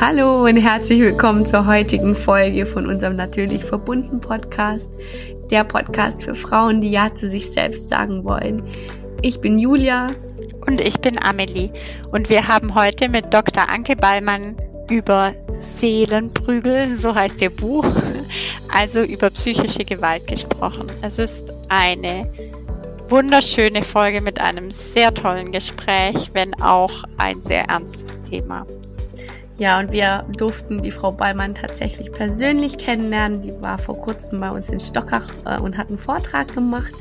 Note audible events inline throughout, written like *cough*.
Hallo und herzlich willkommen zur heutigen Folge von unserem Natürlich verbunden Podcast. Der Podcast für Frauen, die Ja zu sich selbst sagen wollen. Ich bin Julia. Und ich bin Amelie. Und wir haben heute mit Dr. Anke Ballmann über Seelenprügel, so heißt ihr Buch, *laughs* also über psychische Gewalt gesprochen. Es ist eine wunderschöne Folge mit einem sehr tollen Gespräch, wenn auch ein sehr ernstes Thema. Ja, und wir durften die Frau Ballmann tatsächlich persönlich kennenlernen. Die war vor kurzem bei uns in Stockach äh, und hat einen Vortrag gemacht.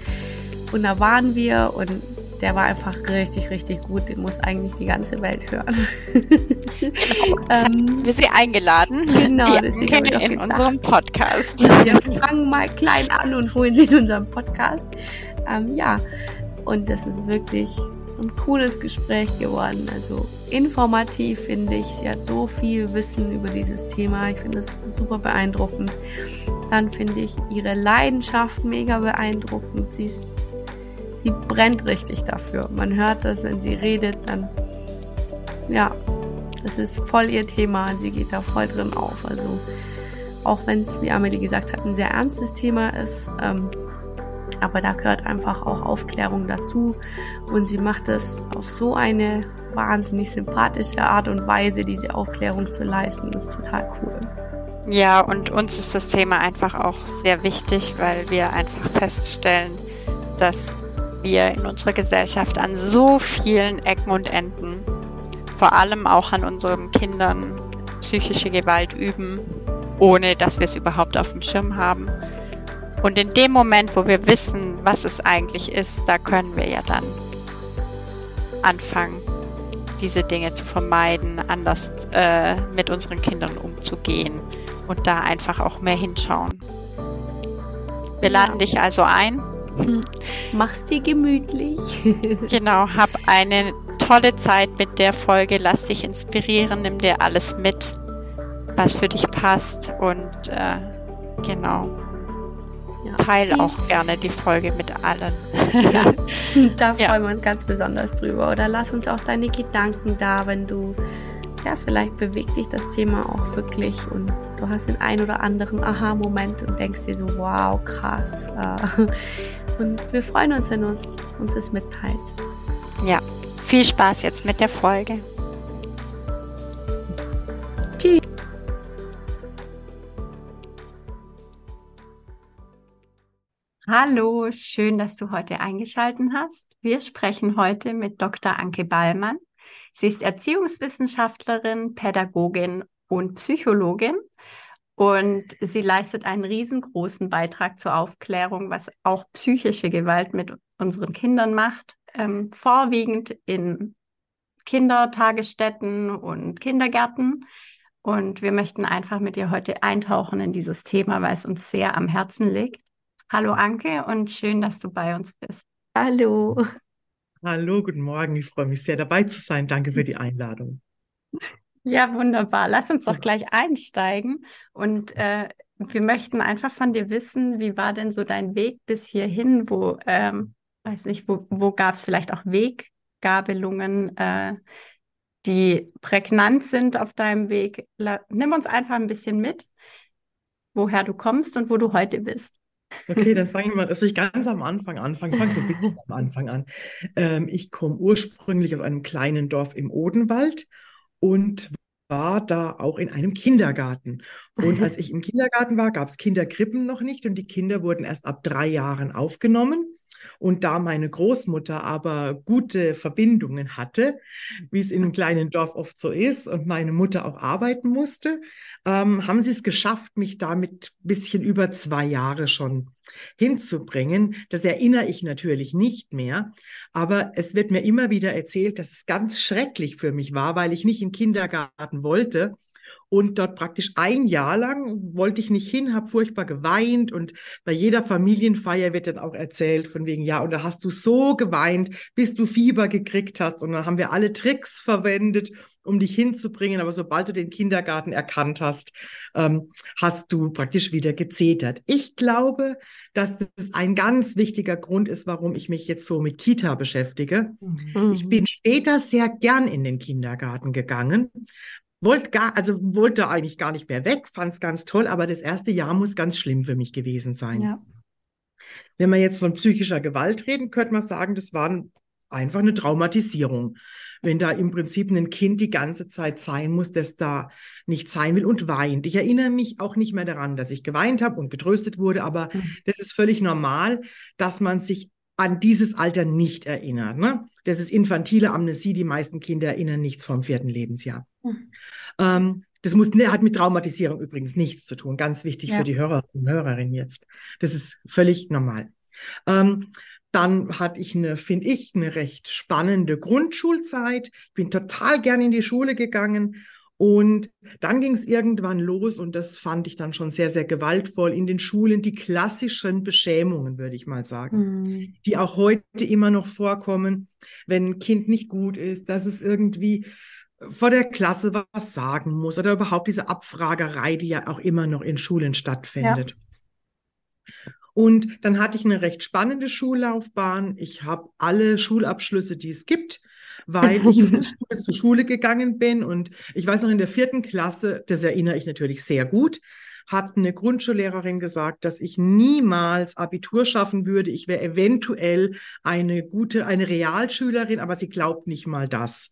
Und da waren wir und der war einfach richtig, richtig gut. Den muss eigentlich die ganze Welt hören. Genau, *laughs* ähm, wir sie eingeladen. Genau, das in gedacht. unserem Podcast. Wir fangen mal klein an und holen sie in unserem Podcast. Ähm, ja, und das ist wirklich ein cooles Gespräch geworden. Also informativ finde ich. Sie hat so viel Wissen über dieses Thema. Ich finde es super beeindruckend. Dann finde ich ihre Leidenschaft mega beeindruckend. Sie, ist, sie brennt richtig dafür. Man hört das, wenn sie redet, dann ja, das ist voll ihr Thema sie geht da voll drin auf. Also auch wenn es, wie Amelie gesagt hat, ein sehr ernstes Thema ist, ähm, aber da gehört einfach auch Aufklärung dazu. Und sie macht es auf so eine wahnsinnig sympathische Art und Weise, diese Aufklärung zu leisten. Das ist total cool. Ja, und uns ist das Thema einfach auch sehr wichtig, weil wir einfach feststellen, dass wir in unserer Gesellschaft an so vielen Ecken und Enden, vor allem auch an unseren Kindern, psychische Gewalt üben, ohne dass wir es überhaupt auf dem Schirm haben. Und in dem Moment, wo wir wissen, was es eigentlich ist, da können wir ja dann anfangen, diese Dinge zu vermeiden, anders äh, mit unseren Kindern umzugehen und da einfach auch mehr hinschauen. Wir ja. laden dich also ein. *laughs* Mach's dir gemütlich. *laughs* genau, hab eine tolle Zeit mit der Folge. Lass dich inspirieren, nimm dir alles mit, was für dich passt und äh, genau. Ja. Teil auch gerne die Folge mit allen. Ja, *laughs* da ja. freuen wir uns ganz besonders drüber. Oder lass uns auch deine Gedanken da, wenn du, ja, vielleicht bewegt dich das Thema auch wirklich und du hast den ein oder anderen Aha-Moment und denkst dir so, wow, krass. Und wir freuen uns, wenn du uns, uns das mitteilst. Ja, viel Spaß jetzt mit der Folge. Hallo, schön, dass du heute eingeschaltet hast. Wir sprechen heute mit Dr. Anke Ballmann. Sie ist Erziehungswissenschaftlerin, Pädagogin und Psychologin und sie leistet einen riesengroßen Beitrag zur Aufklärung, was auch psychische Gewalt mit unseren Kindern macht, ähm, vorwiegend in Kindertagesstätten und Kindergärten. Und wir möchten einfach mit ihr heute eintauchen in dieses Thema, weil es uns sehr am Herzen liegt. Hallo Anke und schön, dass du bei uns bist. Hallo. Hallo, guten Morgen. Ich freue mich sehr dabei zu sein. Danke für die Einladung. Ja, wunderbar. Lass uns doch gleich einsteigen. Und äh, wir möchten einfach von dir wissen, wie war denn so dein Weg bis hierhin? Wo, ähm, weiß nicht, wo, wo gab es vielleicht auch Weggabelungen, äh, die prägnant sind auf deinem Weg? La Nimm uns einfach ein bisschen mit, woher du kommst und wo du heute bist. Okay, dann fange ich mal, dass ich ganz am Anfang anfange, fange so ein bisschen am Anfang an. Ähm, ich komme ursprünglich aus einem kleinen Dorf im Odenwald und war da auch in einem Kindergarten. Und als ich im Kindergarten war, gab es Kinderkrippen noch nicht und die Kinder wurden erst ab drei Jahren aufgenommen. Und da meine Großmutter aber gute Verbindungen hatte, wie es in einem kleinen Dorf oft so ist, und meine Mutter auch arbeiten musste, ähm, haben sie es geschafft, mich damit ein bisschen über zwei Jahre schon hinzubringen. Das erinnere ich natürlich nicht mehr, aber es wird mir immer wieder erzählt, dass es ganz schrecklich für mich war, weil ich nicht in den Kindergarten wollte und dort praktisch ein Jahr lang wollte ich nicht hin, habe furchtbar geweint und bei jeder Familienfeier wird dann auch erzählt von wegen, ja, und da hast du so geweint, bis du Fieber gekriegt hast und dann haben wir alle Tricks verwendet, um dich hinzubringen, aber sobald du den Kindergarten erkannt hast, ähm, hast du praktisch wieder gezetert. Ich glaube, dass das ein ganz wichtiger Grund ist, warum ich mich jetzt so mit Kita beschäftige. Mhm. Ich bin später sehr gern in den Kindergarten gegangen, wollte gar, also wollte eigentlich gar nicht mehr weg, fand es ganz toll, aber das erste Jahr muss ganz schlimm für mich gewesen sein. Ja. Wenn wir jetzt von psychischer Gewalt reden, könnte man sagen, das war einfach eine Traumatisierung. Wenn da im Prinzip ein Kind die ganze Zeit sein muss, das da nicht sein will und weint. Ich erinnere mich auch nicht mehr daran, dass ich geweint habe und getröstet wurde, aber Mhm. das ist völlig normal, dass man sich an dieses Alter nicht erinnert. Ne? Das ist infantile Amnesie. Die meisten Kinder erinnern nichts vom vierten Lebensjahr. Mhm. Ähm, das muss, ne, hat mit Traumatisierung übrigens nichts zu tun. Ganz wichtig Ja. für die Hörer und Hörerinnen jetzt. Das ist völlig normal. Ähm, dann hatte ich eine, finde ich, eine recht spannende Grundschulzeit. Ich bin total gern in die Schule gegangen. Und dann ging es irgendwann los und das fand ich dann schon sehr, sehr gewaltvoll in den Schulen, die klassischen Beschämungen, würde ich mal sagen Mhm. die auch heute immer noch vorkommen, wenn ein Kind nicht gut ist, dass es irgendwie vor der Klasse was sagen muss oder überhaupt diese Abfragerei, die ja auch immer noch in Schulen stattfindet. Und dann hatte ich eine recht spannende Schullaufbahn. Ich habe alle Schulabschlüsse, die es gibt, weil ich von *laughs* Schule zu Schule gegangen bin. Und ich weiß noch, in der vierten Klasse, das erinnere ich natürlich sehr gut, hat eine Grundschullehrerin gesagt, dass ich niemals Abitur schaffen würde. Ich wäre eventuell eine gute, eine Realschülerin, aber sie glaubt nicht mal das.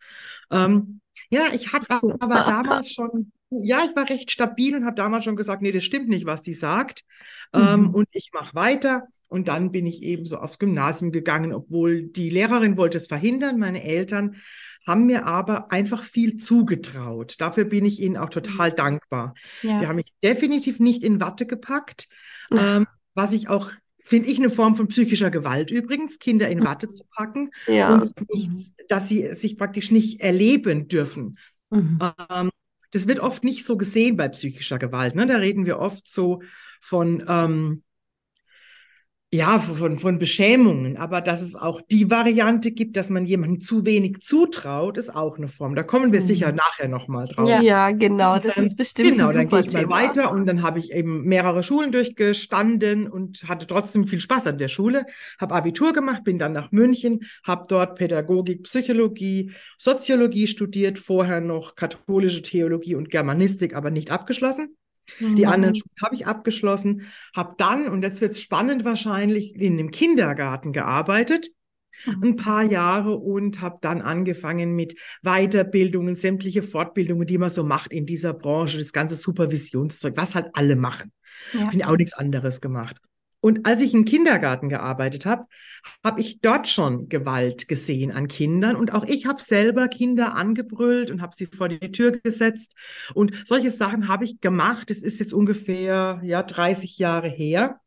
Ähm, ja, ich hatte aber damals schon, ja, ich war recht stabil und habe damals schon gesagt, nee, das stimmt nicht, was die sagt. Ähm, Mhm. und ich mache weiter. Und dann bin ich eben so aufs Gymnasium gegangen, obwohl die Lehrerin wollte es verhindern. Meine Eltern haben mir aber einfach viel zugetraut. Dafür bin ich ihnen auch total dankbar. Die Ja. haben mich definitiv nicht in Watte gepackt, ähm, was ich auch, finde ich, eine Form von psychischer Gewalt übrigens, Kinder in Watte zu packen Ja. und nichts, dass sie sich praktisch nicht erleben dürfen. Mhm. Ähm, das wird oft nicht so gesehen bei psychischer Gewalt. Ne? Da reden wir oft so von, ähm, ja, von, von Beschämungen. Aber dass es auch die Variante gibt, dass man jemandem zu wenig zutraut, ist auch eine Form. Da kommen wir Mhm. sicher nachher nochmal drauf. Ja. genau. Das Ähm, ist bestimmt Genau, ein dann gehe ich mal Thema. weiter und dann habe ich eben mehrere Schulen durchgestanden und hatte trotzdem viel Spaß an der Schule. Habe Abitur gemacht, bin dann nach München, habe dort Pädagogik, Psychologie, Soziologie studiert, vorher noch katholische Theologie und Germanistik, aber nicht abgeschlossen. Die Mhm. anderen Schulen habe ich abgeschlossen, habe dann, und jetzt wird es spannend wahrscheinlich, in einem Kindergarten gearbeitet Mhm. ein paar Jahre und habe dann angefangen mit Weiterbildungen, sämtliche Fortbildungen, die man so macht in dieser Branche, das ganze Supervisionszeug, was halt alle machen. Ja. Ich bin auch nichts anderes gemacht. Und als ich im Kindergarten gearbeitet habe, habe ich dort schon Gewalt gesehen an Kindern. Und auch ich habe selber Kinder angebrüllt und habe sie vor die Tür gesetzt. Und solche Sachen habe ich gemacht. Es ist jetzt ungefähr ja 30 Jahre her.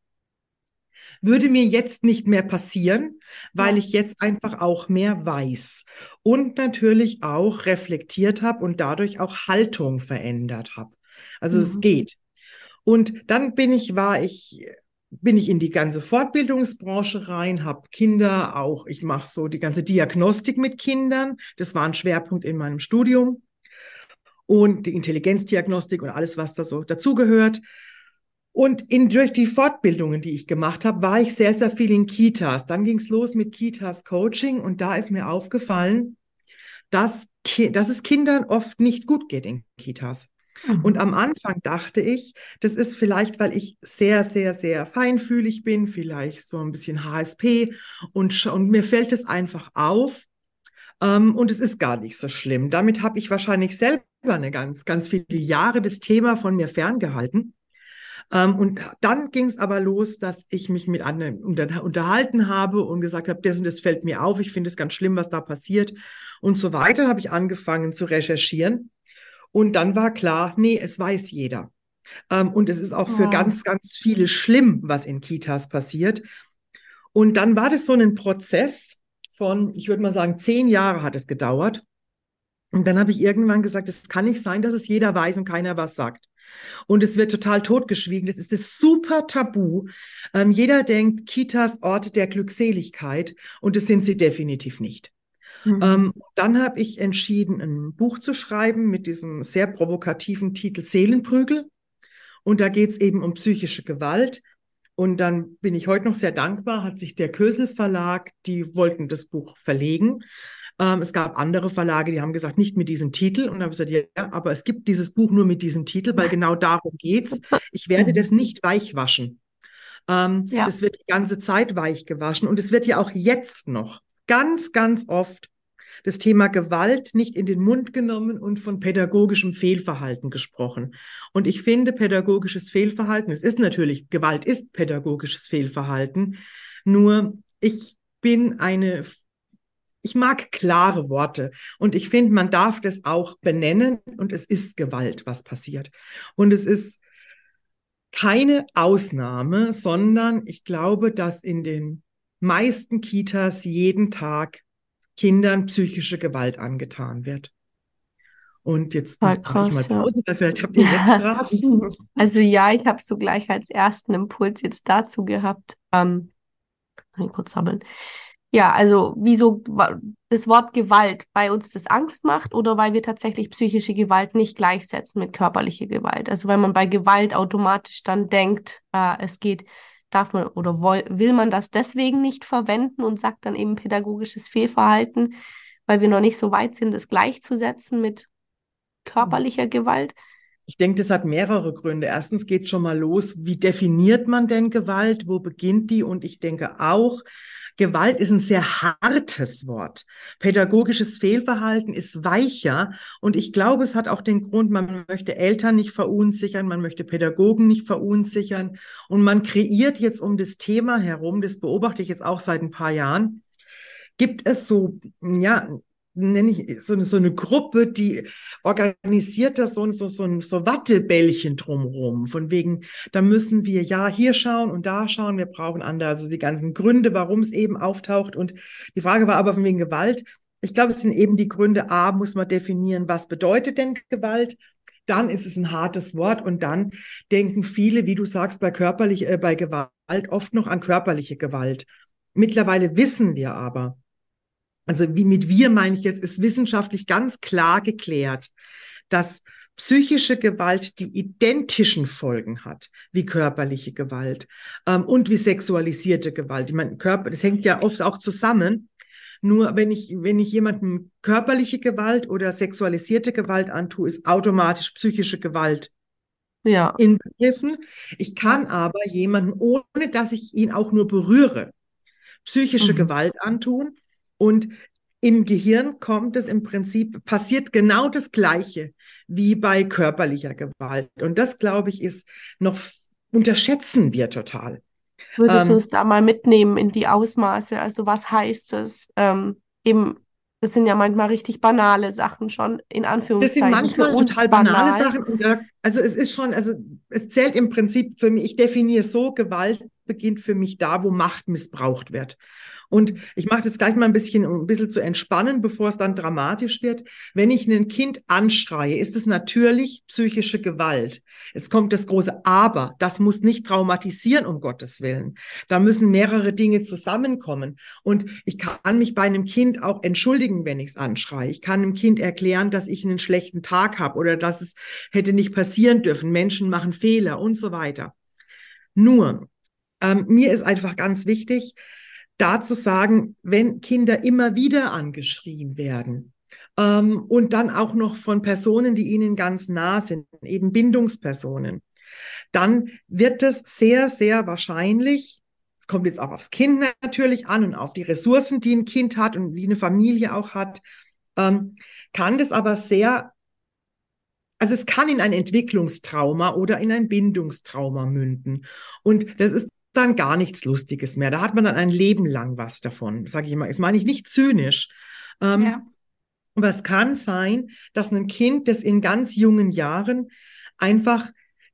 Würde mir jetzt nicht mehr passieren, weil ich jetzt einfach auch mehr weiß und natürlich auch reflektiert habe und dadurch auch Haltung verändert habe. Also es Mhm. geht. Und dann bin ich, war ich, bin ich in die ganze Fortbildungsbranche rein, habe Kinder auch, ich mache so die ganze Diagnostik mit Kindern. Das war ein Schwerpunkt in meinem Studium. Und die Intelligenzdiagnostik und alles, was da so dazugehört. Und in, durch die Fortbildungen, die ich gemacht habe, war ich sehr, sehr viel in Kitas. Dann ging es los mit Kitas Coaching und da ist mir aufgefallen, dass, dass es Kindern oft nicht gut geht in Kitas. Mhm. Und am Anfang dachte ich, das ist vielleicht, weil ich sehr, sehr, sehr feinfühlig bin, vielleicht so ein bisschen HSP und, und mir fällt es einfach auf. Ähm, und es ist gar nicht so schlimm. Damit habe ich wahrscheinlich selber eine ganz, ganz viele Jahre das Thema von mir ferngehalten. Ähm, und dann ging es aber los, dass ich mich mit anderen unter, unterhalten habe und gesagt habe, das und das fällt mir auf, ich finde es ganz schlimm, was da passiert und so weiter. Habe ich angefangen zu recherchieren. Und dann war klar, nee, es weiß jeder. Ähm, und es ist auch für Ja. ganz, ganz viele schlimm, was in Kitas passiert. Und dann war das so ein Prozess von, ich würde mal sagen, zehn Jahre hat es gedauert. Und dann habe ich irgendwann gesagt, es kann nicht sein, dass es jeder weiß und keiner was sagt. Und es wird total totgeschwiegen. Das ist das super Tabu. Ähm, jeder denkt, Kitas Orte der Glückseligkeit und das sind sie definitiv nicht. Mhm. Ähm, dann habe ich entschieden, ein Buch zu schreiben mit diesem sehr provokativen Titel Seelenprügel. Und da geht es eben um psychische Gewalt. Und dann bin ich heute noch sehr dankbar, hat sich der Kösel Verlag, die wollten das Buch verlegen. Ähm, es gab andere Verlage, die haben gesagt, nicht mit diesem Titel. Und dann habe ich gesagt, ja, aber es gibt dieses Buch nur mit diesem Titel, weil genau darum geht's. Ich werde das nicht weichwaschen. Ähm, ja. Das wird die ganze Zeit weich gewaschen und es wird ja auch jetzt noch ganz, ganz oft das Thema Gewalt nicht in den Mund genommen und von pädagogischem Fehlverhalten gesprochen. Und ich finde, pädagogisches Fehlverhalten, es ist natürlich, Gewalt ist pädagogisches Fehlverhalten, nur ich bin eine ich mag klare Worte und ich finde, man darf das auch benennen und es ist Gewalt, was passiert. Und es ist keine Ausnahme, sondern ich glaube, dass in den meisten Kitas jeden Tag Kindern psychische Gewalt angetan wird. Und jetzt mache ich mal Pause, ja. vielleicht habt ihr jetzt *laughs* Fragen. Also ja, ich habe so gleich als ersten Impuls jetzt dazu gehabt. Ähm, kurz sammeln. Ja, also wieso das Wort Gewalt bei uns das Angst macht oder weil wir tatsächlich psychische Gewalt nicht gleichsetzen mit körperlicher Gewalt. Also weil man bei Gewalt automatisch dann denkt, äh, es geht, darf man oder will man das deswegen nicht verwenden und sagt dann eben pädagogisches Fehlverhalten, weil wir noch nicht so weit sind, das gleichzusetzen mit körperlicher Gewalt. Ich denke, das hat mehrere Gründe. Erstens geht schon mal los, wie definiert man denn Gewalt? Wo beginnt die? Und ich denke auch, Gewalt ist ein sehr hartes Wort. Pädagogisches Fehlverhalten ist weicher. Und ich glaube, es hat auch den Grund, man möchte Eltern nicht verunsichern, man möchte Pädagogen nicht verunsichern. Und man kreiert jetzt um das Thema herum, das beobachte ich jetzt auch seit ein paar Jahren, gibt es so, ja, nenne ich so eine, so eine Gruppe, die organisiert das so, so, so, so Wattebällchen drumherum. Von wegen, da müssen wir ja hier schauen und da schauen. Wir brauchen andere, also die ganzen Gründe, warum es eben auftaucht. Und die Frage war aber von wegen Gewalt. Ich glaube, es sind eben die Gründe. A, muss man definieren, was bedeutet denn Gewalt? Dann ist es ein hartes Wort und dann denken viele, wie du sagst, bei körperlich, äh, bei Gewalt oft noch an körperliche Gewalt. Mittlerweile wissen wir aber, also wie mit wir meine ich jetzt, ist wissenschaftlich ganz klar geklärt, dass psychische Gewalt die identischen Folgen hat wie körperliche Gewalt ähm, und wie sexualisierte Gewalt. Ich meine, Körper, das hängt ja oft auch zusammen. Nur wenn ich, wenn ich jemandem körperliche Gewalt oder sexualisierte Gewalt antue, ist automatisch psychische Gewalt ja. inbegriffen. Ich kann aber jemanden, ohne dass ich ihn auch nur berühre, psychische mhm. Gewalt antun und im Gehirn kommt es im Prinzip, passiert genau das Gleiche wie bei körperlicher Gewalt. Und das, glaube ich, ist noch, unterschätzen wir total. Würdest ähm, du uns da mal mitnehmen in die Ausmaße? Also was heißt es? Ähm, eben, das sind ja manchmal richtig banale Sachen schon, in Anführungszeichen. Das sind manchmal total banale banal. Sachen. Und da, also es ist schon, also es zählt im Prinzip für mich, ich definiere so, Gewalt beginnt für mich da, wo Macht missbraucht wird. Und ich mache das gleich mal ein bisschen, um ein bisschen zu entspannen, bevor es dann dramatisch wird. Wenn ich ein Kind anschreie, ist es natürlich psychische Gewalt. Jetzt kommt das große Aber. Das muss nicht traumatisieren, um Gottes Willen. Da müssen mehrere Dinge zusammenkommen. Und ich kann mich bei einem Kind auch entschuldigen, wenn ich es anschreie. Ich kann dem Kind erklären, dass ich einen schlechten Tag habe oder dass es hätte nicht passieren dürfen. Menschen machen Fehler und so weiter. Nur, ähm, mir ist einfach ganz wichtig, da zu sagen, wenn Kinder immer wieder angeschrien werden ähm, und dann auch noch von Personen, die ihnen ganz nah sind, eben Bindungspersonen, dann wird es sehr, sehr wahrscheinlich, es kommt jetzt auch aufs Kind natürlich an und auf die Ressourcen, die ein Kind hat und die eine Familie auch hat, ähm, kann das aber sehr also es kann in ein Entwicklungstrauma oder in ein Bindungstrauma münden. Und das ist dann gar nichts Lustiges mehr. Da hat man dann ein Leben lang was davon, sage ich immer. Das meine ich nicht zynisch. Ähm, ja. Aber es kann sein, dass ein Kind, das in ganz jungen Jahren einfach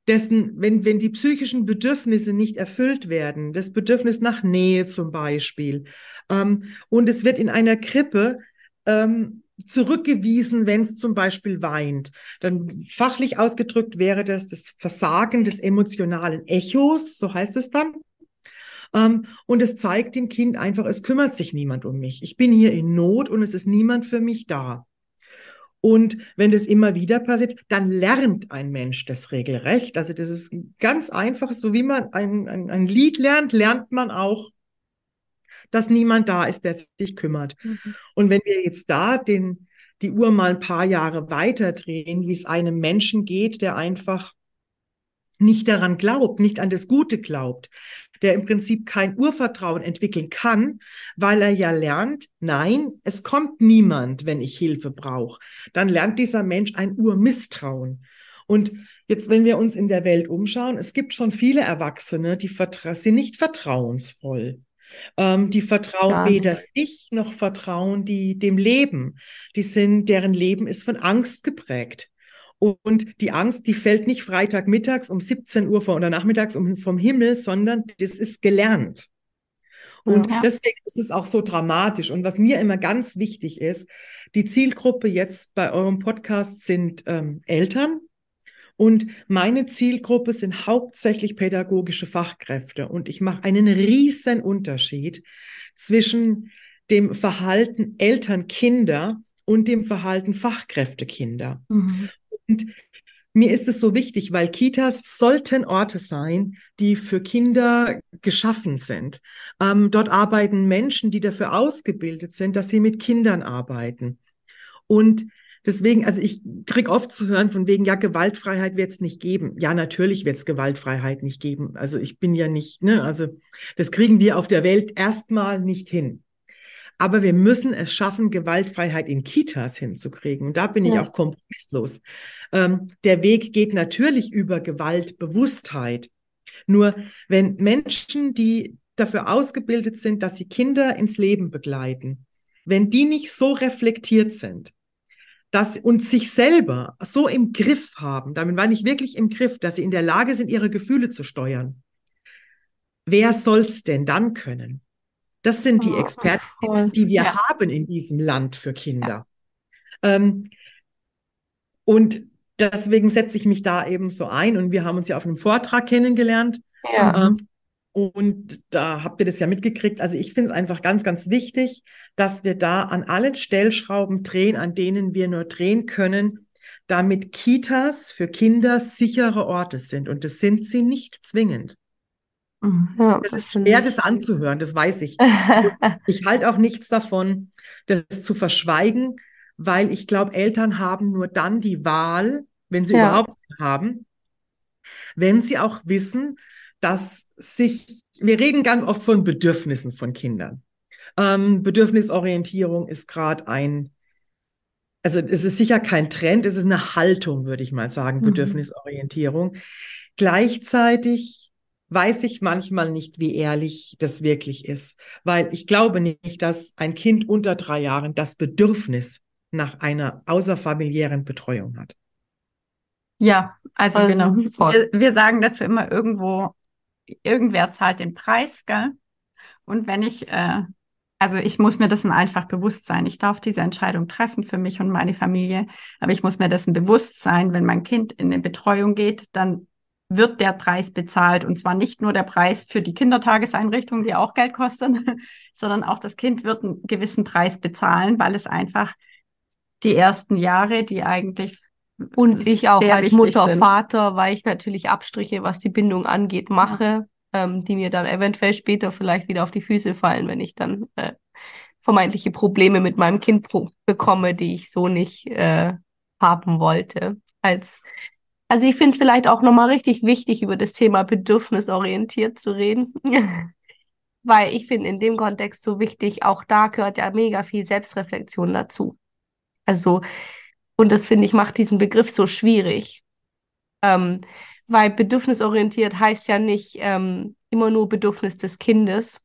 dessen, wenn, wenn die psychischen Bedürfnisse nicht erfüllt werden, das Bedürfnis nach Nähe zum Beispiel, ähm, und es wird in einer Krippe ähm, zurückgewiesen, wenn es zum Beispiel weint. Dann fachlich ausgedrückt wäre das das Versagen des emotionalen Echos, so heißt es dann. Ähm, und es zeigt dem Kind einfach, es kümmert sich niemand um mich. Ich bin hier in Not und es ist niemand für mich da. Und wenn das immer wieder passiert, dann lernt ein Mensch das regelrecht. Also das ist ganz einfach, so wie man ein, ein, ein Lied lernt, lernt man auch dass niemand da ist, der sich kümmert. Mhm. Und wenn wir jetzt da den, die Uhr mal ein paar Jahre weiter drehen, wie es einem Menschen geht, der einfach nicht daran glaubt, nicht an das Gute glaubt, der im Prinzip kein Urvertrauen entwickeln kann, weil er ja lernt, nein, es kommt niemand, wenn ich Hilfe brauche. Dann lernt dieser Mensch ein Urmisstrauen. Und jetzt, wenn wir uns in der Welt umschauen, es gibt schon viele Erwachsene, die sind nicht vertrauensvoll. Ähm, die vertrauen ja. weder sich noch vertrauen die dem Leben. Die sind, deren Leben ist von Angst geprägt. Und die Angst, die fällt nicht Freitagmittags um 17 Uhr vor oder nachmittags um, vom Himmel, sondern das ist gelernt. Und ja. deswegen ist es auch so dramatisch. Und was mir immer ganz wichtig ist, die Zielgruppe jetzt bei eurem Podcast sind ähm, Eltern. Und meine Zielgruppe sind hauptsächlich pädagogische Fachkräfte. Und ich mache einen riesen Unterschied zwischen dem Verhalten Eltern-Kinder und dem Verhalten Fachkräfte-Kinder. Mhm. Und mir ist es so wichtig, weil Kitas sollten Orte sein, die für Kinder geschaffen sind. Ähm, dort arbeiten Menschen, die dafür ausgebildet sind, dass sie mit Kindern arbeiten. Und deswegen, also ich krieg oft zu hören von wegen, ja, Gewaltfreiheit wird es nicht geben. Ja, natürlich wird es Gewaltfreiheit nicht geben. Also ich bin ja nicht, ne, also das kriegen wir auf der Welt erstmal nicht hin. Aber wir müssen es schaffen, Gewaltfreiheit in Kitas hinzukriegen. Und da bin ja. ich auch kompromisslos. Ähm, der Weg geht natürlich über Gewaltbewusstheit. Nur wenn Menschen, die dafür ausgebildet sind, dass sie Kinder ins Leben begleiten, wenn die nicht so reflektiert sind, dass und sich selber so im Griff haben, damit war nicht wirklich im Griff, dass sie in der Lage sind, ihre Gefühle zu steuern. Wer soll's denn dann können? Das sind die oh, Experten, die wir ja. haben in diesem Land für Kinder. Ja. Ähm, und deswegen setze ich mich da eben so ein. Und wir haben uns ja auf einem Vortrag kennengelernt. Ja. Ähm, und da habt ihr das ja mitgekriegt. Also ich finde es einfach ganz, ganz wichtig, dass wir da an allen Stellschrauben drehen, an denen wir nur drehen können, damit Kitas für Kinder sichere Orte sind. Und das sind sie nicht zwingend. Mhm. Ja, das, das ist schwer, das anzuhören, das weiß ich. *laughs* ich halte auch nichts davon, das zu verschweigen, weil ich glaube, Eltern haben nur dann die Wahl, wenn sie ja. überhaupt haben, wenn sie auch wissen, dass sich, wir reden ganz oft von Bedürfnissen von Kindern. Ähm, Bedürfnisorientierung ist gerade ein, also es ist sicher kein Trend, es ist eine Haltung, würde ich mal sagen, mhm. Bedürfnisorientierung. Gleichzeitig weiß ich manchmal nicht, wie ehrlich das wirklich ist, weil ich glaube nicht, dass ein Kind unter drei Jahren das Bedürfnis nach einer außerfamiliären Betreuung hat. Ja, also ähm, genau. Wir, wir, sagen dazu immer irgendwo, irgendwer zahlt den Preis, gell? Und wenn ich, äh, also ich muss mir dessen einfach bewusst sein. Ich darf diese Entscheidung treffen für mich und meine Familie, aber ich muss mir dessen bewusst sein, wenn mein Kind in eine Betreuung geht, dann wird der Preis bezahlt. Und zwar nicht nur der Preis für die Kindertageseinrichtung, die auch Geld kosten, *laughs* sondern auch das Kind wird einen gewissen Preis bezahlen, weil es einfach die ersten Jahre, die eigentlich und ich auch als Mutter, sind. Vater, weil ich natürlich Abstriche, was die Bindung angeht, mache, ja. ähm, die mir dann eventuell später vielleicht wieder auf die Füße fallen, wenn ich dann äh, vermeintliche Probleme mit meinem Kind bekomme, die ich so nicht äh, haben wollte als also ich finde es vielleicht auch nochmal richtig wichtig, über das Thema bedürfnisorientiert zu reden. *laughs* Weil ich finde in dem Kontext so wichtig, auch da gehört ja mega viel Selbstreflexion dazu. Also, und das finde ich macht diesen Begriff so schwierig. Ähm, weil bedürfnisorientiert heißt ja nicht ähm, immer nur Bedürfnis des Kindes.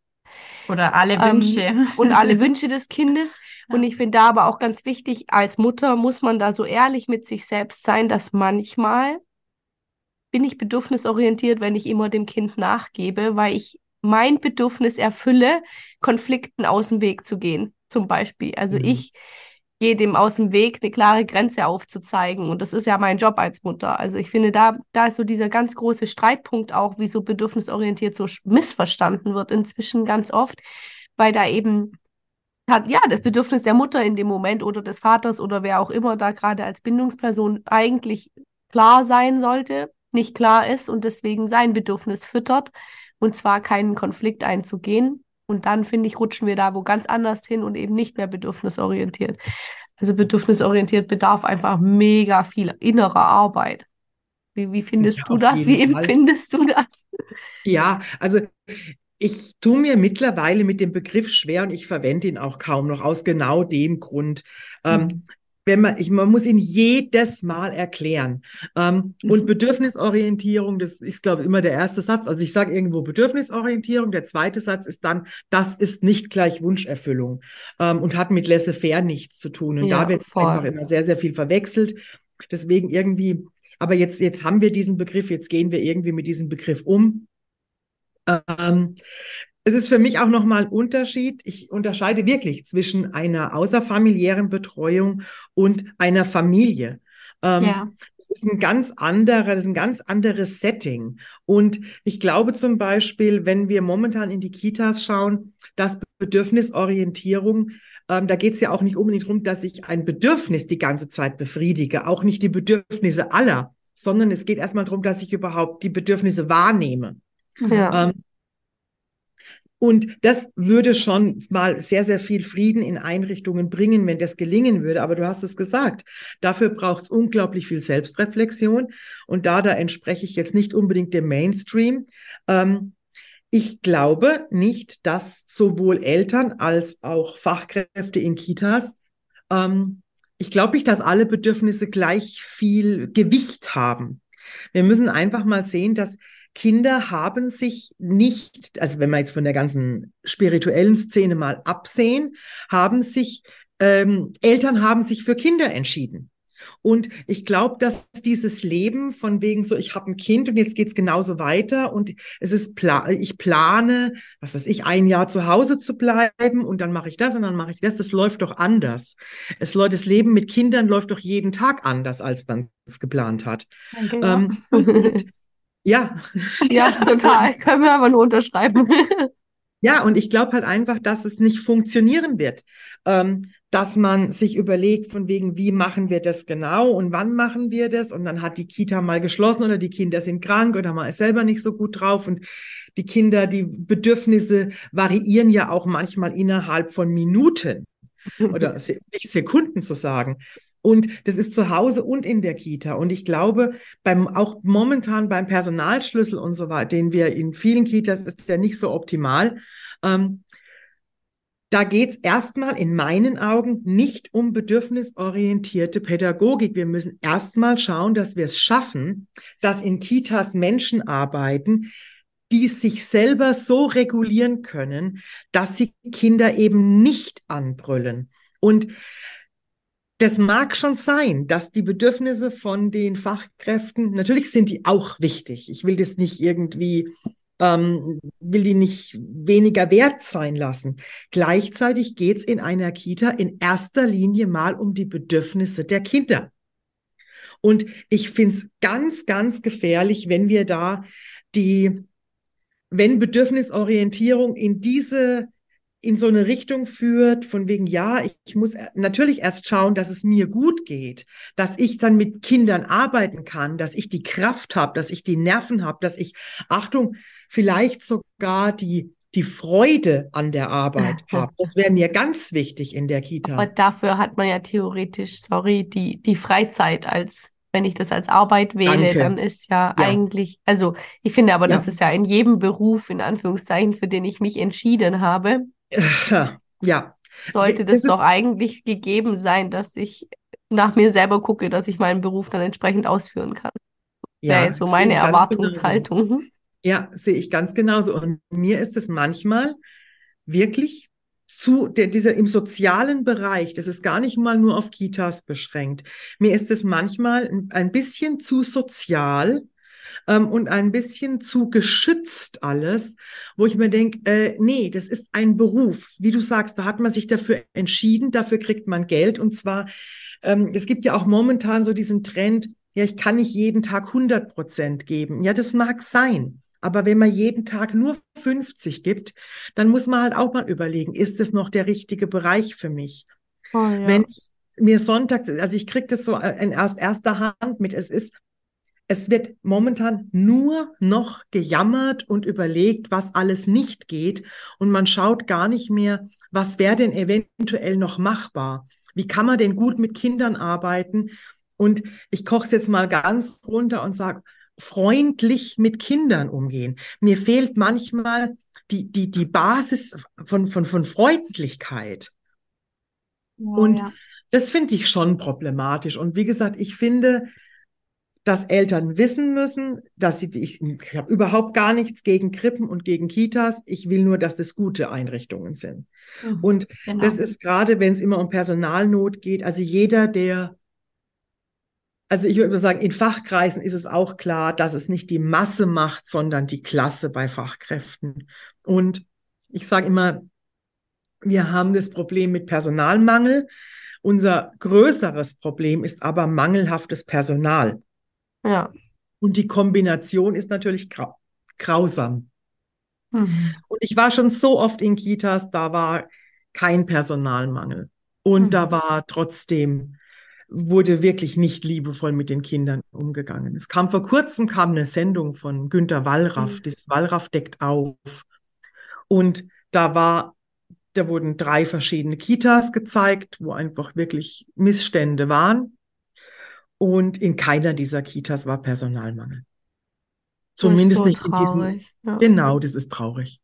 Oder alle ähm, Wünsche. Ähm, *laughs* und alle Wünsche des *laughs* Kindes. Ja. Und ich finde da aber auch ganz wichtig, als Mutter muss man da so ehrlich mit sich selbst sein, dass manchmal bin ich bedürfnisorientiert, wenn ich immer dem Kind nachgebe, weil ich mein Bedürfnis erfülle, Konflikten aus dem Weg zu gehen, zum Beispiel. Also mhm. ich gehe dem aus dem Weg, eine klare Grenze aufzuzeigen. Und das ist ja mein Job als Mutter. Also ich finde, da, da ist so dieser ganz große Streitpunkt auch, wieso bedürfnisorientiert so missverstanden wird inzwischen ganz oft, weil da eben hat ja das Bedürfnis der Mutter in dem Moment oder des Vaters oder wer auch immer da gerade als Bindungsperson eigentlich klar sein sollte, nicht klar ist und deswegen sein Bedürfnis füttert und zwar keinen Konflikt einzugehen. Und dann, finde ich, rutschen wir da wo ganz anders hin und eben nicht mehr bedürfnisorientiert. Also bedürfnisorientiert bedarf einfach mega viel innerer Arbeit. Wie, wie findest ja, du das? Wie empfindest du das? Ja, also ich tue mir mittlerweile mit dem Begriff schwer und ich verwende ihn auch kaum noch aus genau dem Grund. Ähm, mhm. Ähm, wenn man, ich, man muss ihn jedes Mal erklären. Ähm, mhm. Und Bedürfnisorientierung, das ist, glaube ich, immer der erste Satz. Also ich sage irgendwo Bedürfnisorientierung. Der zweite Satz ist dann, das ist nicht gleich Wunscherfüllung ähm, und hat mit laissez-faire nichts zu tun. Und ja, da wird es einfach immer sehr, sehr viel verwechselt. Deswegen irgendwie, aber jetzt, jetzt haben wir diesen Begriff, jetzt gehen wir irgendwie mit diesem Begriff um. Ähm, es ist für mich auch nochmal ein Unterschied. Ich unterscheide wirklich zwischen einer außerfamiliären Betreuung und einer Familie. Ähm, ja. Das ist ein ganz anderer, das ist ein ganz anderes Setting. Und ich glaube zum Beispiel, wenn wir momentan in die Kitas schauen, dass Bedürfnisorientierung ähm, da geht es ja auch nicht unbedingt darum, dass ich ein Bedürfnis die ganze Zeit befriedige, auch nicht die Bedürfnisse aller, sondern es geht erstmal darum, dass ich überhaupt die Bedürfnisse wahrnehme. Ja. Ähm, und das würde schon mal sehr, sehr viel Frieden in Einrichtungen bringen, wenn das gelingen würde. Aber du hast es gesagt, dafür braucht es unglaublich viel Selbstreflexion. Und da, da entspreche ich jetzt nicht unbedingt dem Mainstream. Ähm, ich glaube nicht, dass sowohl Eltern als auch Fachkräfte in Kitas, ähm, ich glaube nicht, dass alle Bedürfnisse gleich viel Gewicht haben. Wir müssen einfach mal sehen, dass Kinder haben sich nicht, also wenn wir jetzt von der ganzen spirituellen Szene mal absehen, haben sich, ähm, Eltern haben sich für Kinder entschieden. Und ich glaube, dass dieses Leben von wegen so, ich habe ein Kind und jetzt geht's genauso weiter und es ist, pla ich plane, was weiß ich, ein Jahr zu Hause zu bleiben und dann mache ich das und dann mache ich das. Das läuft doch anders. Es läuft, das Leben mit Kindern läuft doch jeden Tag anders, als man es geplant hat. Okay, ähm, *laughs* und, ja. Ja, *laughs* total. Können wir aber nur unterschreiben. Ja, und ich glaube halt einfach, dass es nicht funktionieren wird. Ähm, dass man sich überlegt, von wegen, wie machen wir das genau und wann machen wir das? Und dann hat die Kita mal geschlossen oder die Kinder sind krank oder man ist selber nicht so gut drauf. Und die Kinder, die Bedürfnisse variieren ja auch manchmal innerhalb von Minuten *laughs* oder nicht Sekunden zu sagen. Und das ist zu Hause und in der Kita. Und ich glaube, beim, auch momentan beim Personalschlüssel und so weiter, den wir in vielen Kitas ist der nicht so optimal. Ähm, da geht es erstmal in meinen Augen nicht um bedürfnisorientierte Pädagogik. Wir müssen erstmal schauen, dass wir es schaffen, dass in Kitas Menschen arbeiten, die sich selber so regulieren können, dass sie Kinder eben nicht anbrüllen. Und das mag schon sein, dass die Bedürfnisse von den Fachkräften, natürlich sind die auch wichtig. Ich will das nicht irgendwie, ähm, will die nicht weniger wert sein lassen. Gleichzeitig geht es in einer Kita in erster Linie mal um die Bedürfnisse der Kinder. Und ich finde es ganz, ganz gefährlich, wenn wir da die, wenn Bedürfnisorientierung in diese in so eine Richtung führt, von wegen, ja, ich muss natürlich erst schauen, dass es mir gut geht, dass ich dann mit Kindern arbeiten kann, dass ich die Kraft habe, dass ich die Nerven habe, dass ich, Achtung, vielleicht sogar die, die Freude an der Arbeit habe. Das wäre mir ganz wichtig in der Kita. Aber dafür hat man ja theoretisch, sorry, die, die Freizeit als wenn ich das als Arbeit wähle, Danke. dann ist ja, ja, eigentlich, also ich finde aber, ja. das ist ja in jedem Beruf, in Anführungszeichen, für den ich mich entschieden habe, Ja. Sollte das, das doch eigentlich gegeben sein, dass ich nach mir selber gucke, dass ich meinen Beruf dann entsprechend ausführen kann. Ja, Wäre so meine Erwartungshaltung. Genauso. Ja, sehe ich ganz genauso. Und mir ist es manchmal wirklich zu der, dieser im sozialen Bereich, das ist gar nicht mal nur auf Kitas beschränkt. Mir ist es manchmal ein bisschen zu sozial, ähm, und ein bisschen zu geschützt alles, wo ich mir denke, äh, nee, das ist ein Beruf. Wie du sagst, da hat man sich dafür entschieden, dafür kriegt man Geld. Und zwar, ähm, es gibt ja auch momentan so diesen Trend, ja, ich kann nicht jeden Tag 100 Prozent geben. Ja, das mag sein. Aber wenn man jeden Tag nur 50 gibt, dann muss man halt auch mal überlegen, ist es noch der richtige Bereich für mich? Oh, ja. Wenn ich mir sonntags, also ich kriege das so in erst erster Hand mit, es ist es wird momentan nur noch gejammert und überlegt, was alles nicht geht. Und man schaut gar nicht mehr, was wäre denn eventuell noch machbar? Wie kann man denn gut mit Kindern arbeiten? Und ich koche es jetzt mal ganz runter und sage, freundlich mit Kindern umgehen. Mir fehlt manchmal die, die, die Basis von, von, von Freundlichkeit. Oh, und ja. das finde ich schon problematisch. Und wie gesagt, ich finde, dass Eltern wissen müssen, dass sie, ich, ich habe überhaupt gar nichts gegen Krippen und gegen Kitas. Ich will nur, dass das gute Einrichtungen sind. Mhm, und genau. das ist gerade, wenn es immer um Personalnot geht, also jeder, der, also ich würde sagen, in Fachkreisen ist es auch klar, dass es nicht die Masse macht, sondern die Klasse bei Fachkräften. Und ich sage immer, wir haben das Problem mit Personalmangel. Unser größeres Problem ist aber mangelhaftes Personal. Ja. Und die Kombination ist natürlich grau grausam. Mhm. Und ich war schon so oft in Kitas, da war kein Personalmangel. Und mhm. da war trotzdem, wurde wirklich nicht liebevoll mit den Kindern umgegangen. Es kam vor kurzem kam eine Sendung von Günter Wallraff, mhm. das Wallraff deckt auf. Und da war, da wurden drei verschiedene Kitas gezeigt, wo einfach wirklich Missstände waren. Und in keiner dieser Kitas war Personalmangel. Zumindest so nicht traurig. in diesen. Ja. Genau, das ist traurig.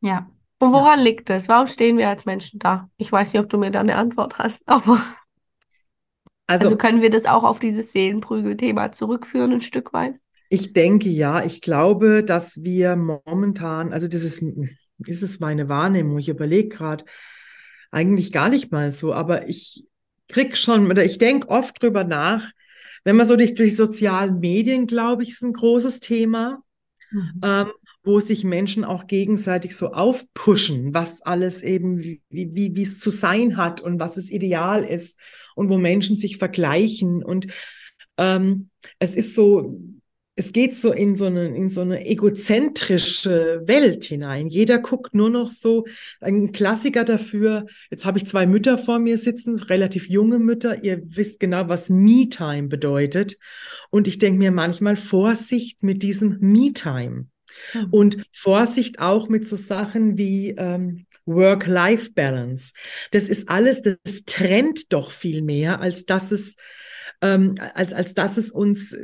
Ja. Und woran ja. liegt das? Warum stehen wir als Menschen da? Ich weiß nicht, ob du mir da eine Antwort hast, *laughs* aber. Also, also können wir das auch auf dieses Seelenprügel-Thema zurückführen, ein Stück weit? Ich denke ja. Ich glaube, dass wir momentan, also das ist, ist es meine Wahrnehmung. Ich überlege gerade, eigentlich gar nicht mal so, aber ich, krieg schon, oder ich denke oft drüber nach, wenn man so durch, durch sozialen Medien, glaube ich, ist ein großes Thema, mhm. ähm, wo sich Menschen auch gegenseitig so aufpushen, was alles eben, wie, wie, wie es zu sein hat und was es ideal ist und wo Menschen sich vergleichen. Und ähm, es ist so, es geht so in so eine, in so eine egozentrische Welt hinein. Jeder guckt nur noch so, ein Klassiker dafür. Jetzt habe ich zwei Mütter vor mir sitzen, relativ junge Mütter. Ihr wisst genau, was Me-Time bedeutet. Und ich denke mir manchmal Vorsicht mit diesem Me-Time. Mhm. Und Vorsicht auch mit so Sachen wie ähm, Work-Life-Balance. Das ist alles, das trennt doch viel mehr, als dass es, ähm, als, als dass es uns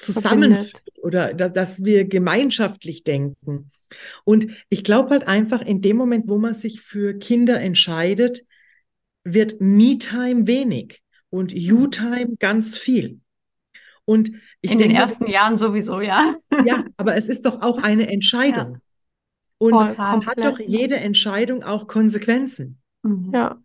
zusammenführt oder da, dass wir gemeinschaftlich denken. Und ich glaube halt einfach, in dem Moment, wo man sich für Kinder entscheidet, wird Me-Time wenig und You-Time ganz viel. Und ich in denke, den ersten ist, Jahren sowieso, ja. Ja, aber es ist doch auch eine *laughs* Entscheidung. Ja. Und Voll, es hat doch jede Entscheidung auch Konsequenzen. Mhm. Ja.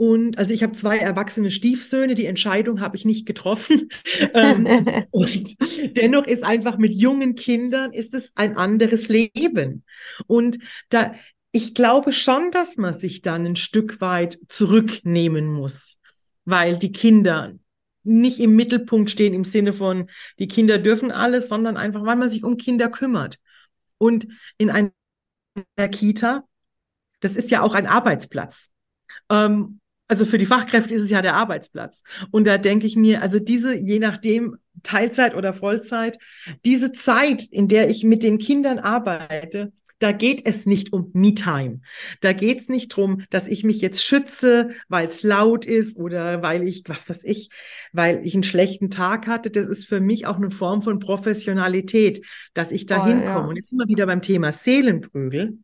Und also ich habe zwei erwachsene Stiefsöhne, die Entscheidung habe ich nicht getroffen. *laughs* ähm, *laughs* und dennoch ist einfach mit jungen Kindern ist es ein anderes Leben. Und da, ich glaube schon, dass man sich dann ein Stück weit zurücknehmen muss, weil die Kinder nicht im Mittelpunkt stehen im Sinne von, die Kinder dürfen alles, sondern einfach, weil man sich um Kinder kümmert. Und in einer Kita, das ist ja auch ein Arbeitsplatz. Ähm, also für die Fachkräfte ist es ja der Arbeitsplatz. Und da denke ich mir, also diese, je nachdem, Teilzeit oder Vollzeit, diese Zeit, in der ich mit den Kindern arbeite, da geht es nicht um Me-Time. Da geht es nicht drum, dass ich mich jetzt schütze, weil es laut ist oder weil ich, was weiß ich, weil ich einen schlechten Tag hatte. Das ist für mich auch eine Form von Professionalität, dass ich da hinkomme. Ja. Und jetzt sind wir wieder beim Thema Seelenprügel.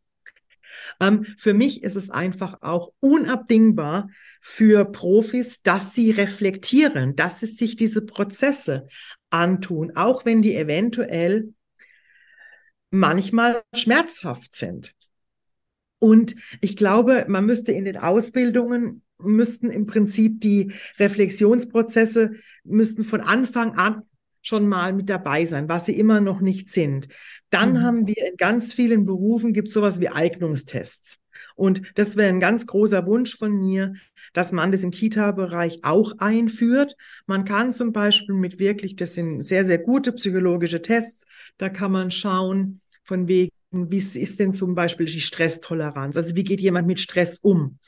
Ähm, für mich ist es einfach auch unabdingbar für Profis, dass sie reflektieren, dass sie sich diese Prozesse antun, auch wenn die eventuell manchmal schmerzhaft sind. Und ich glaube, man müsste in den Ausbildungen müssten im Prinzip die Reflexionsprozesse müssten von Anfang an schon mal mit dabei sein, was sie immer noch nicht sind. Dann mhm. haben wir in ganz vielen Berufen gibt es sowas wie Eignungstests. Und das wäre ein ganz großer Wunsch von mir, dass man das im Kita-Bereich auch einführt. Man kann zum Beispiel mit wirklich, das sind sehr, sehr gute psychologische Tests, da kann man schauen, von wegen, wie ist denn zum Beispiel die Stresstoleranz? Also wie geht jemand mit Stress um?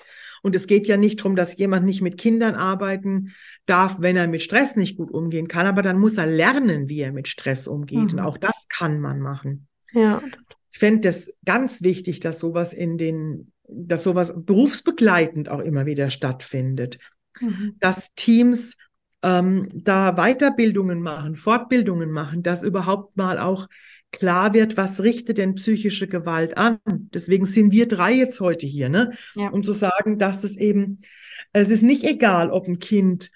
Und es geht ja nicht darum, dass jemand nicht mit Kindern arbeiten darf, wenn er mit Stress nicht gut umgehen kann, aber dann muss er lernen, wie er mit Stress umgeht. Mhm. Und auch das kann man machen. Ja. Ich fände das ganz wichtig, dass sowas in den, dass sowas berufsbegleitend auch immer wieder stattfindet. Mhm. Dass Teams ähm, da Weiterbildungen machen, Fortbildungen machen, dass überhaupt mal auch klar wird, was richtet denn psychische Gewalt an. Deswegen sind wir drei jetzt heute hier, ne? Ja. Um zu sagen, dass es eben, es ist nicht egal, ob ein Kind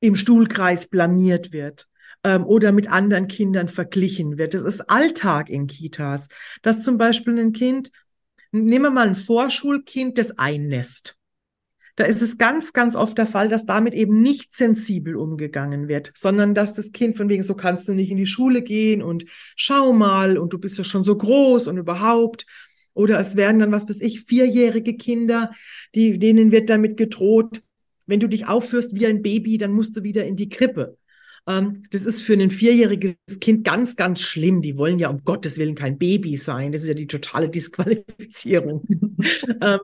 im Stuhlkreis blamiert wird ähm, oder mit anderen Kindern verglichen wird. Das ist Alltag in Kitas. Dass zum Beispiel ein Kind, nehmen wir mal ein Vorschulkind, das einnässt. Da ist es ganz, ganz oft der Fall, dass damit eben nicht sensibel umgegangen wird, sondern dass das Kind von wegen, so kannst du nicht in die Schule gehen und schau mal und du bist ja schon so groß und überhaupt. Oder es werden dann, was weiß ich, vierjährige Kinder, die, denen wird damit gedroht, wenn du dich aufführst wie ein Baby, dann musst du wieder in die Krippe. Ähm, das ist für ein vierjähriges Kind ganz, ganz schlimm. Die wollen ja um Gottes Willen kein Baby sein. Das ist ja die totale Disqualifizierung. *laughs* ähm,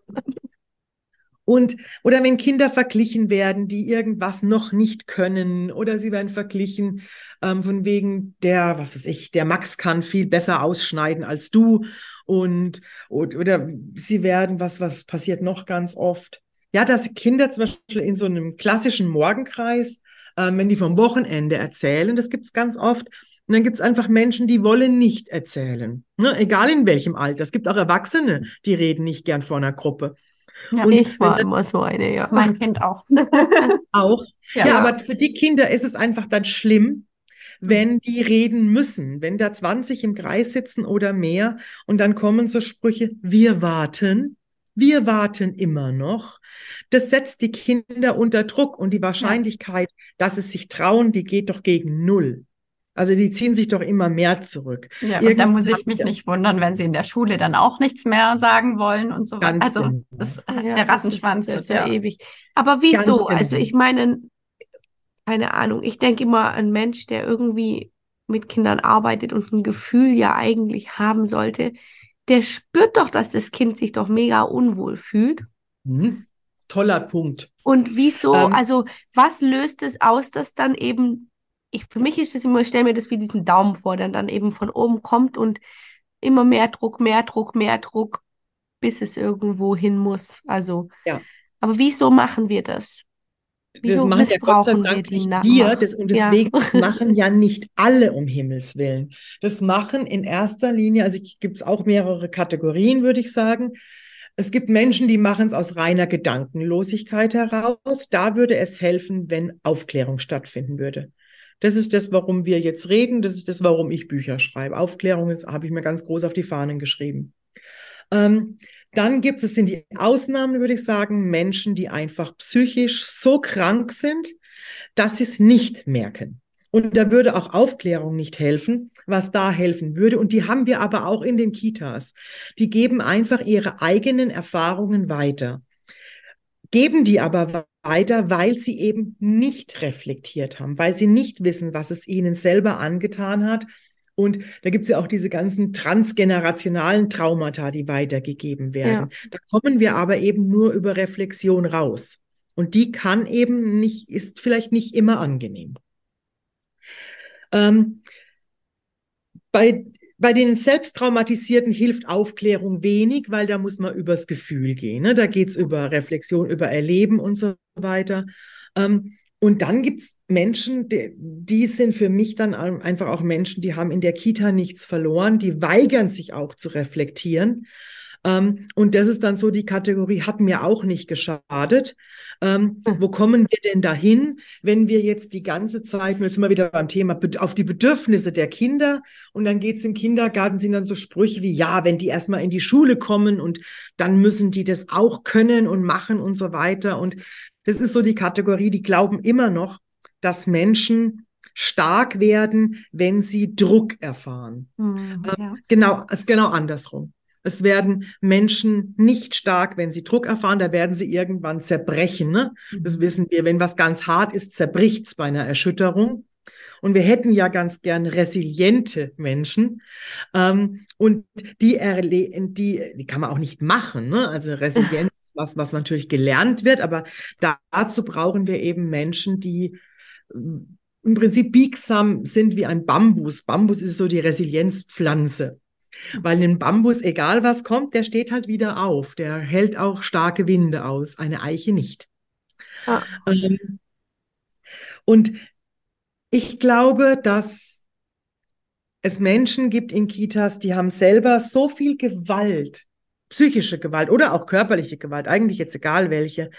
und, oder wenn Kinder verglichen werden, die irgendwas noch nicht können, oder sie werden verglichen ähm, von wegen der, was weiß ich, der Max kann viel besser ausschneiden als du. Und, oder, oder sie werden, was, was passiert noch ganz oft? Ja, dass Kinder zum Beispiel in so einem klassischen Morgenkreis, ähm, wenn die vom Wochenende erzählen, das gibt es ganz oft, und dann gibt es einfach Menschen, die wollen nicht erzählen. Ne? Egal in welchem Alter. Es gibt auch Erwachsene, die reden nicht gern vor einer Gruppe. Ja, und ich war immer so eine, ja. Mein Kind auch. *laughs* auch. Ja, ja, aber für die Kinder ist es einfach dann schlimm, wenn die reden müssen, wenn da 20 im Kreis sitzen oder mehr und dann kommen so Sprüche, wir warten, wir warten immer noch. Das setzt die Kinder unter Druck und die Wahrscheinlichkeit, dass es sich trauen, die geht doch gegen Null. Also die ziehen sich doch immer mehr zurück. Ja, und da muss ich mich nicht wundern, wenn sie in der Schule dann auch nichts mehr sagen wollen und so weiter. Also genau. das, ja, der Rattenschwanz ist, ist ja, ja ewig. Aber wieso? Genau. Also ich meine, keine Ahnung, ich denke immer, ein Mensch, der irgendwie mit Kindern arbeitet und ein Gefühl ja eigentlich haben sollte, der spürt doch, dass das Kind sich doch mega unwohl fühlt. Mhm. Toller Punkt. Und wieso, ähm, also was löst es aus, dass dann eben ich, für mich ist es immer, ich stelle mir das wie diesen Daumen vor, der dann eben von oben kommt und immer mehr Druck, mehr Druck, mehr Druck, bis es irgendwo hin muss. Also, ja. aber wieso machen wir das? Wieso das machen ja Gott sei Dank nicht wir, das, und deswegen ja. *laughs* machen ja nicht alle um Himmels Willen. Das machen in erster Linie, also gibt es auch mehrere Kategorien, würde ich sagen. Es gibt Menschen, die machen es aus reiner Gedankenlosigkeit heraus. Da würde es helfen, wenn Aufklärung stattfinden würde. Das ist das, warum wir jetzt reden. Das ist das, warum ich Bücher schreibe. Aufklärung habe ich mir ganz groß auf die Fahnen geschrieben. Ähm, dann gibt es, sind die Ausnahmen, würde ich sagen, Menschen, die einfach psychisch so krank sind, dass sie es nicht merken. Und da würde auch Aufklärung nicht helfen, was da helfen würde. Und die haben wir aber auch in den Kitas. Die geben einfach ihre eigenen Erfahrungen weiter geben die aber weiter, weil sie eben nicht reflektiert haben, weil sie nicht wissen, was es ihnen selber angetan hat. Und da gibt es ja auch diese ganzen transgenerationalen Traumata, die weitergegeben werden. Ja. Da kommen wir aber eben nur über Reflexion raus. Und die kann eben nicht, ist vielleicht nicht immer angenehm. Ähm, bei bei den Selbsttraumatisierten hilft Aufklärung wenig, weil da muss man übers Gefühl gehen. Ne? Da geht's über Reflexion, über Erleben und so weiter. Ähm, und dann gibt's Menschen, die, die sind für mich dann einfach auch Menschen, die haben in der Kita nichts verloren, die weigern sich auch zu reflektieren. Ähm, und das ist dann so die Kategorie, hat mir auch nicht geschadet. Ähm, hm. Wo kommen wir denn dahin, wenn wir jetzt die ganze Zeit, jetzt mal wieder beim Thema, auf die Bedürfnisse der Kinder und dann geht's im Kindergarten, sind dann so Sprüche wie, ja, wenn die erstmal in die Schule kommen und dann müssen die das auch können und machen und so weiter. Und das ist so die Kategorie, die glauben immer noch, dass Menschen stark werden, wenn sie Druck erfahren. Mhm, ja. Genau, ist genau andersrum. Es werden Menschen nicht stark, wenn sie Druck erfahren, da werden sie irgendwann zerbrechen. Ne? Das mhm. wissen wir. Wenn was ganz hart ist, zerbricht es bei einer Erschütterung. Und wir hätten ja ganz gern resiliente Menschen. Ähm, und die, die, die kann man auch nicht machen. Ne? Also *laughs* Resilienz was, was natürlich gelernt wird, aber dazu brauchen wir eben Menschen, die äh, im Prinzip biegsam sind wie ein Bambus. Bambus ist so die Resilienzpflanze. Weil ein Bambus, egal was kommt, der steht halt wieder auf. Der hält auch starke Winde aus. Eine Eiche nicht. Ah. Ähm, und ich glaube, dass es Menschen gibt in Kitas, die haben selber so viel Gewalt, psychische Gewalt oder auch körperliche Gewalt, eigentlich jetzt egal welche,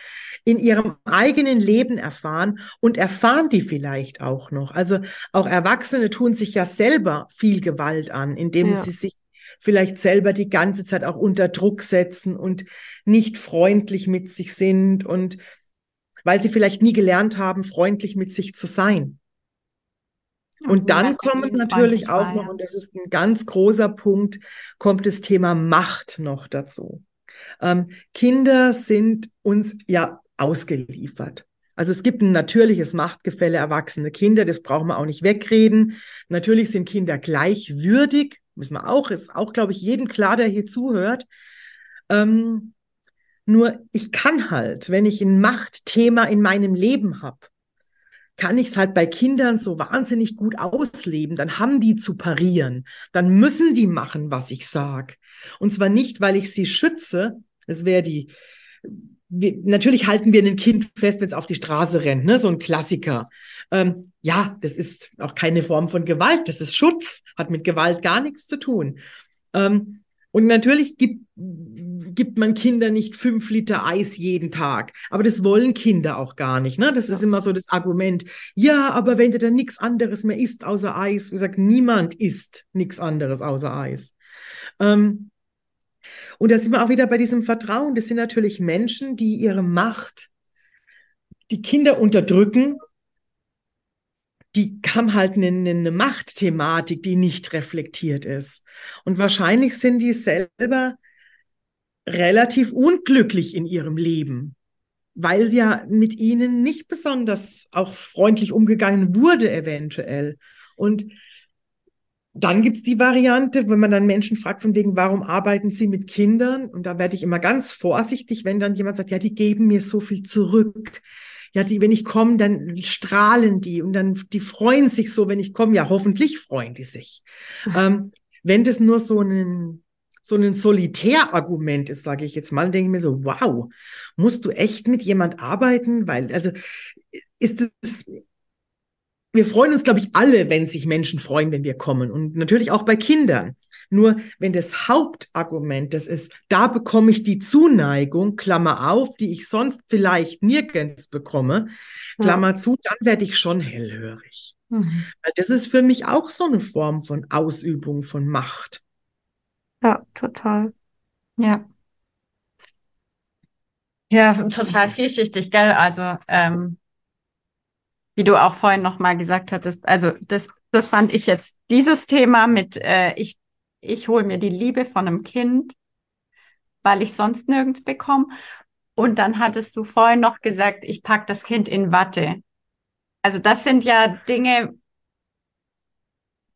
in ihrem eigenen Leben erfahren und erfahren die vielleicht auch noch. Also auch Erwachsene tun sich ja selber viel Gewalt an, indem ja. sie sich vielleicht selber die ganze Zeit auch unter Druck setzen und nicht freundlich mit sich sind und weil sie vielleicht nie gelernt haben, freundlich mit sich zu sein. Und dann kommt natürlich auch noch, und das ist ein ganz großer Punkt, kommt das Thema Macht noch dazu. Ähm, Kinder sind uns ja ausgeliefert. Also es gibt ein natürliches Machtgefälle erwachsene Kinder, das brauchen wir auch nicht wegreden. Natürlich sind Kinder gleichwürdig, müssen wir auch, ist auch, glaube ich, jedem klar, der hier zuhört. Ähm, nur ich kann halt, wenn ich ein Machtthema in meinem Leben habe, kann ich es halt bei Kindern so wahnsinnig gut ausleben. Dann haben die zu parieren. Dann müssen die machen, was ich sage. Und zwar nicht, weil ich sie schütze. Das wäre die. Wir, natürlich halten wir ein Kind fest, wenn es auf die Straße rennt, ne? so ein Klassiker. Ähm, ja, das ist auch keine Form von Gewalt, das ist Schutz, hat mit Gewalt gar nichts zu tun. Ähm, und natürlich gibt, gibt man Kinder nicht fünf Liter Eis jeden Tag. Aber das wollen Kinder auch gar nicht. Ne? Das ja. ist immer so das Argument. Ja, aber wenn du dann nichts anderes mehr isst außer Eis, wie gesagt, niemand isst nichts anderes außer Eis. Ähm, und da sind wir auch wieder bei diesem Vertrauen. Das sind natürlich Menschen, die ihre Macht, die Kinder unterdrücken die haben halt eine, eine Machtthematik, die nicht reflektiert ist. Und wahrscheinlich sind die selber relativ unglücklich in ihrem Leben, weil ja mit ihnen nicht besonders auch freundlich umgegangen wurde eventuell. Und dann gibt's die Variante, wenn man dann Menschen fragt, von wegen, warum arbeiten sie mit Kindern? Und da werde ich immer ganz vorsichtig, wenn dann jemand sagt, ja, die geben mir so viel zurück ja, die, wenn ich komme, dann strahlen die und dann, die freuen sich so, wenn ich komme. Ja, hoffentlich freuen die sich. *laughs* ähm, wenn das nur so ein, so ein Solitärargument ist, sage ich jetzt mal, denke ich mir so, wow, musst du echt mit jemand arbeiten? Weil, also, ist es, wir freuen uns, glaube ich, alle, wenn sich Menschen freuen, wenn wir kommen. Und natürlich auch bei Kindern. Nur wenn das Hauptargument das ist, da bekomme ich die Zuneigung, Klammer auf, die ich sonst vielleicht nirgends bekomme, Klammer ja. zu, dann werde ich schon hellhörig. Mhm. Weil das ist für mich auch so eine Form von Ausübung von Macht. Ja, total. Ja. Ja, total vielschichtig, gell? Also, ähm, wie du auch vorhin nochmal gesagt hattest, also das, das fand ich jetzt, dieses Thema mit, äh, ich ich hole mir die Liebe von einem Kind, weil ich sonst nirgends bekomme. Und dann hattest du vorhin noch gesagt, ich pack das Kind in Watte. Also das sind ja Dinge,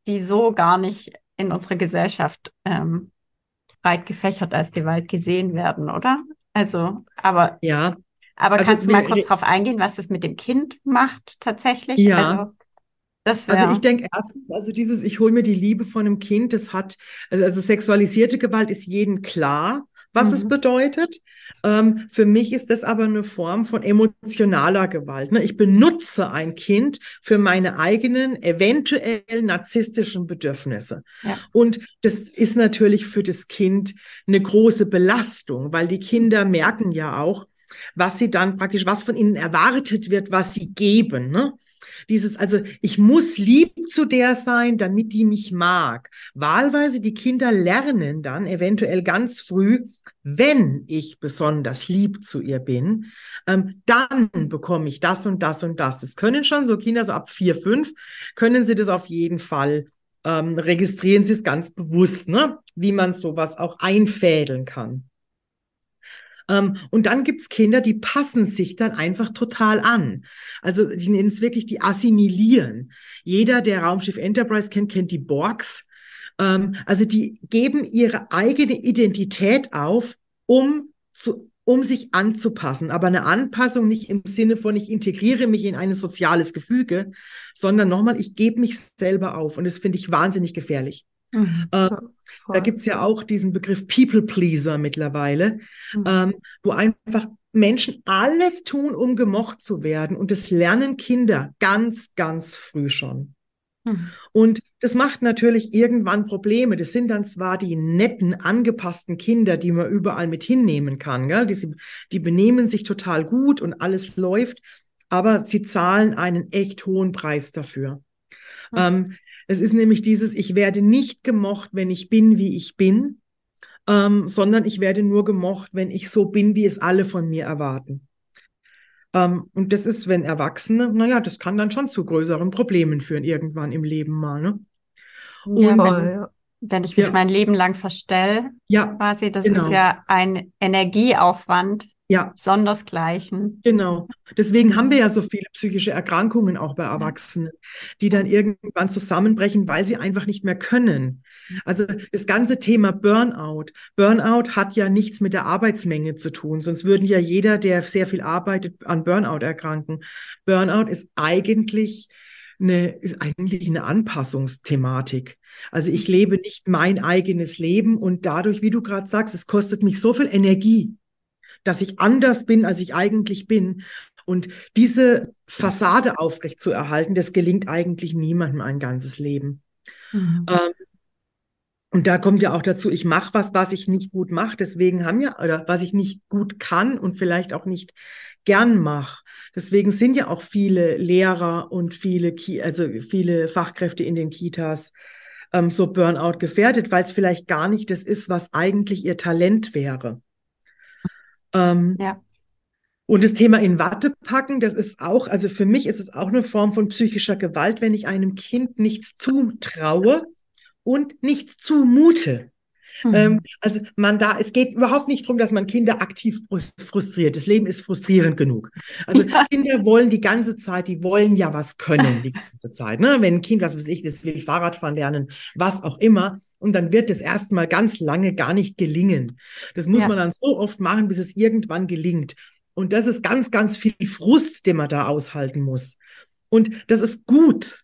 die so gar nicht in unserer Gesellschaft ähm, breit gefächert als Gewalt gesehen werden, oder? Also, aber ja. Aber also, kannst du mal kurz darauf eingehen, was das mit dem Kind macht tatsächlich? Ja. Also, also ich denke erstens, also dieses, ich hole mir die Liebe von einem Kind, das hat, also, also sexualisierte Gewalt ist jedem klar, was mhm. es bedeutet. Ähm, für mich ist das aber eine Form von emotionaler Gewalt. Ne? Ich benutze ein Kind für meine eigenen, eventuell narzisstischen Bedürfnisse. Ja. Und das ist natürlich für das Kind eine große Belastung, weil die Kinder merken ja auch, was sie dann praktisch, was von ihnen erwartet wird, was sie geben. Ne? Dieses, also ich muss lieb zu der sein, damit die mich mag. Wahlweise die Kinder lernen dann eventuell ganz früh, wenn ich besonders lieb zu ihr bin, ähm, dann bekomme ich das und das und das. Das können schon so Kinder so ab vier, fünf können sie das auf jeden Fall ähm, registrieren sie es ganz bewusst, ne? wie man sowas auch einfädeln kann. Ähm, und dann gibt's Kinder, die passen sich dann einfach total an. Also die nennen es wirklich, die assimilieren. Jeder, der Raumschiff Enterprise kennt, kennt die Borgs. Ähm, also die geben ihre eigene Identität auf, um zu um sich anzupassen. Aber eine Anpassung nicht im Sinne von, ich integriere mich in ein soziales Gefüge, sondern nochmal, ich gebe mich selber auf. Und das finde ich wahnsinnig gefährlich. Mhm. Da gibt es ja auch diesen Begriff People Pleaser mittlerweile, mhm. ähm, wo einfach Menschen alles tun, um gemocht zu werden. Und das lernen Kinder ganz, ganz früh schon. Mhm. Und das macht natürlich irgendwann Probleme. Das sind dann zwar die netten, angepassten Kinder, die man überall mit hinnehmen kann. Gell? Die, die benehmen sich total gut und alles läuft, aber sie zahlen einen echt hohen Preis dafür. Mhm. Ähm, es ist nämlich dieses, ich werde nicht gemocht, wenn ich bin, wie ich bin, ähm, sondern ich werde nur gemocht, wenn ich so bin, wie es alle von mir erwarten. Ähm, und das ist, wenn Erwachsene, naja, das kann dann schon zu größeren Problemen führen, irgendwann im Leben mal. Ne? Und, ja, wenn ich mich ja. mein Leben lang verstelle, ja, quasi, das genau. ist ja ein Energieaufwand, ja. Sondersgleichen. Genau. Deswegen haben wir ja so viele psychische Erkrankungen auch bei Erwachsenen, die dann irgendwann zusammenbrechen, weil sie einfach nicht mehr können. Also das ganze Thema Burnout. Burnout hat ja nichts mit der Arbeitsmenge zu tun, sonst würden ja jeder, der sehr viel arbeitet, an Burnout erkranken. Burnout ist eigentlich eine, ist eigentlich eine Anpassungsthematik. Also ich lebe nicht mein eigenes Leben und dadurch, wie du gerade sagst, es kostet mich so viel Energie dass ich anders bin, als ich eigentlich bin. Und diese Fassade aufrecht zu erhalten, das gelingt eigentlich niemandem ein ganzes Leben. Mhm. Ähm, und da kommt ja auch dazu, ich mache was, was ich nicht gut mache. Deswegen haben ja, oder was ich nicht gut kann und vielleicht auch nicht gern mache. Deswegen sind ja auch viele Lehrer und viele, also viele Fachkräfte in den Kitas ähm, so Burnout gefährdet, weil es vielleicht gar nicht das ist, was eigentlich ihr Talent wäre. Ähm, ja. Und das Thema in Watte packen, das ist auch, also für mich ist es auch eine Form von psychischer Gewalt, wenn ich einem Kind nichts zutraue und nichts zumute. Mhm. Also man da, es geht überhaupt nicht darum, dass man Kinder aktiv frustriert. Das Leben ist frustrierend genug. Also ja. *laughs* Kinder wollen die ganze Zeit, die wollen ja was können die ganze Zeit. Ne? Wenn ein Kind, was weiß ich, das will Fahrradfahren lernen, was auch immer, und dann wird es erstmal ganz lange gar nicht gelingen. Das muss ja. man dann so oft machen, bis es irgendwann gelingt. Und das ist ganz, ganz viel Frust, den man da aushalten muss. Und das ist gut.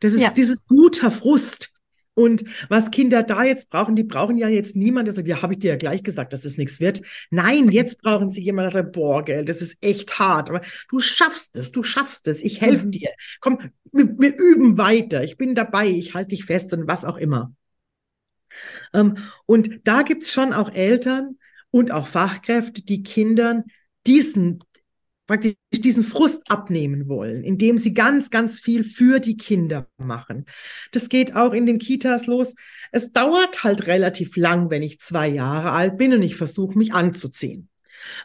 Das ist ja. dieses guter Frust. Und was Kinder da jetzt brauchen, die brauchen ja jetzt niemand, der sagt, ja, habe ich dir ja gleich gesagt, dass es nichts wird. Nein, jetzt brauchen sie jemanden, der sagt, boah, gell, das ist echt hart, aber du schaffst es, du schaffst es, ich helfe mhm. dir. Komm, wir, wir üben weiter, ich bin dabei, ich halte dich fest und was auch immer. Ähm, und da gibt es schon auch Eltern und auch Fachkräfte, die Kindern diesen praktisch diesen Frust abnehmen wollen, indem sie ganz, ganz viel für die Kinder machen. Das geht auch in den Kitas los. Es dauert halt relativ lang, wenn ich zwei Jahre alt bin und ich versuche mich anzuziehen.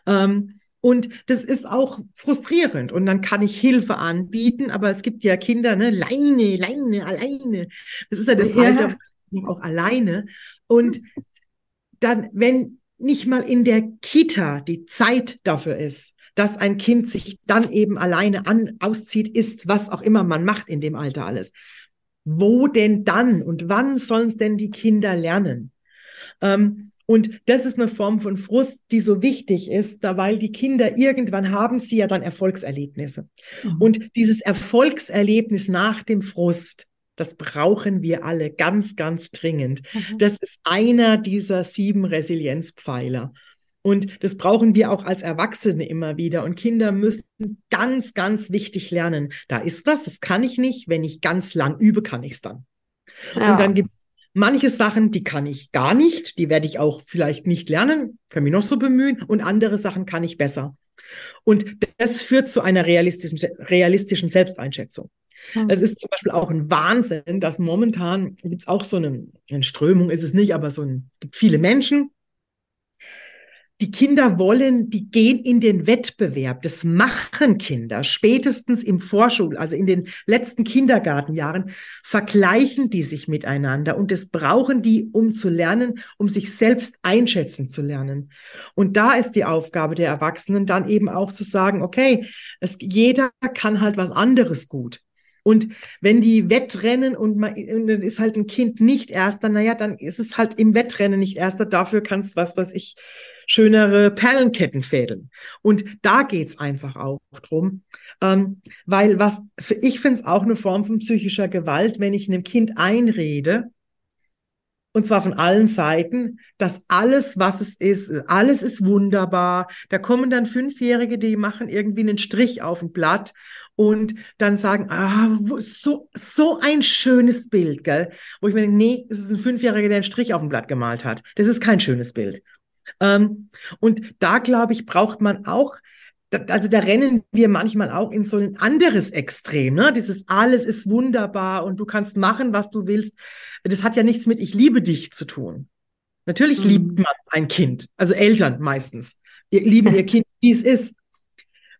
Ähm, und das ist auch frustrierend. Und dann kann ich Hilfe anbieten, aber es gibt ja Kinder, ne, Leine, Leine, alleine. Das ist ja das ja. Alter, auch alleine. Und dann, wenn nicht mal in der Kita die Zeit dafür ist, dass ein Kind sich dann eben alleine an, auszieht, ist, was auch immer man macht in dem Alter alles. Wo denn dann und wann sollen es denn die Kinder lernen? Ähm, und das ist eine Form von Frust, die so wichtig ist, da weil die Kinder irgendwann haben sie ja dann Erfolgserlebnisse. Mhm. Und dieses Erfolgserlebnis nach dem Frust, das brauchen wir alle ganz, ganz dringend. Mhm. Das ist einer dieser sieben Resilienzpfeiler. Und das brauchen wir auch als Erwachsene immer wieder. Und Kinder müssen ganz, ganz wichtig lernen. Da ist was, das kann ich nicht. Wenn ich ganz lang übe, kann ich es dann. Ja. Und dann gibt es manche Sachen, die kann ich gar nicht. Die werde ich auch vielleicht nicht lernen, kann mich noch so bemühen. Und andere Sachen kann ich besser. Und das führt zu einer realistischen, realistischen Selbsteinschätzung. Es ist zum Beispiel auch ein Wahnsinn, dass momentan gibt es auch so eine, eine, Strömung, ist es nicht, aber so ein, gibt viele Menschen, die Kinder wollen, die gehen in den Wettbewerb. Das machen Kinder spätestens im Vorschul, also in den letzten Kindergartenjahren, vergleichen die sich miteinander und das brauchen die, um zu lernen, um sich selbst einschätzen zu lernen. Und da ist die Aufgabe der Erwachsenen dann eben auch zu sagen, okay, es, jeder kann halt was anderes gut. Und wenn die Wettrennen und, man, dann ist halt ein Kind nicht Erster, naja, dann ist es halt im Wettrennen nicht Erster. Dafür kannst du was, was ich schönere Perlenketten fädeln. Und da geht's einfach auch drum, ähm, weil was, ich finde es auch eine Form von psychischer Gewalt, wenn ich einem Kind einrede, und zwar von allen Seiten, dass alles, was es ist, alles ist wunderbar. Da kommen dann Fünfjährige, die machen irgendwie einen Strich auf ein Blatt und dann sagen, ah, so, so ein schönes Bild, gell? Wo ich mir denke, nee, es ist ein Fünfjähriger, der einen Strich auf dem Blatt gemalt hat. Das ist kein schönes Bild. Ähm, und da, glaube ich, braucht man auch also da rennen wir manchmal auch in so ein anderes Extrem, ne? Dieses alles ist wunderbar und du kannst machen, was du willst. Das hat ja nichts mit ich liebe dich zu tun. Natürlich mhm. liebt man ein Kind, also Eltern meistens. Ihr lieben ihr Kind, wie es ist.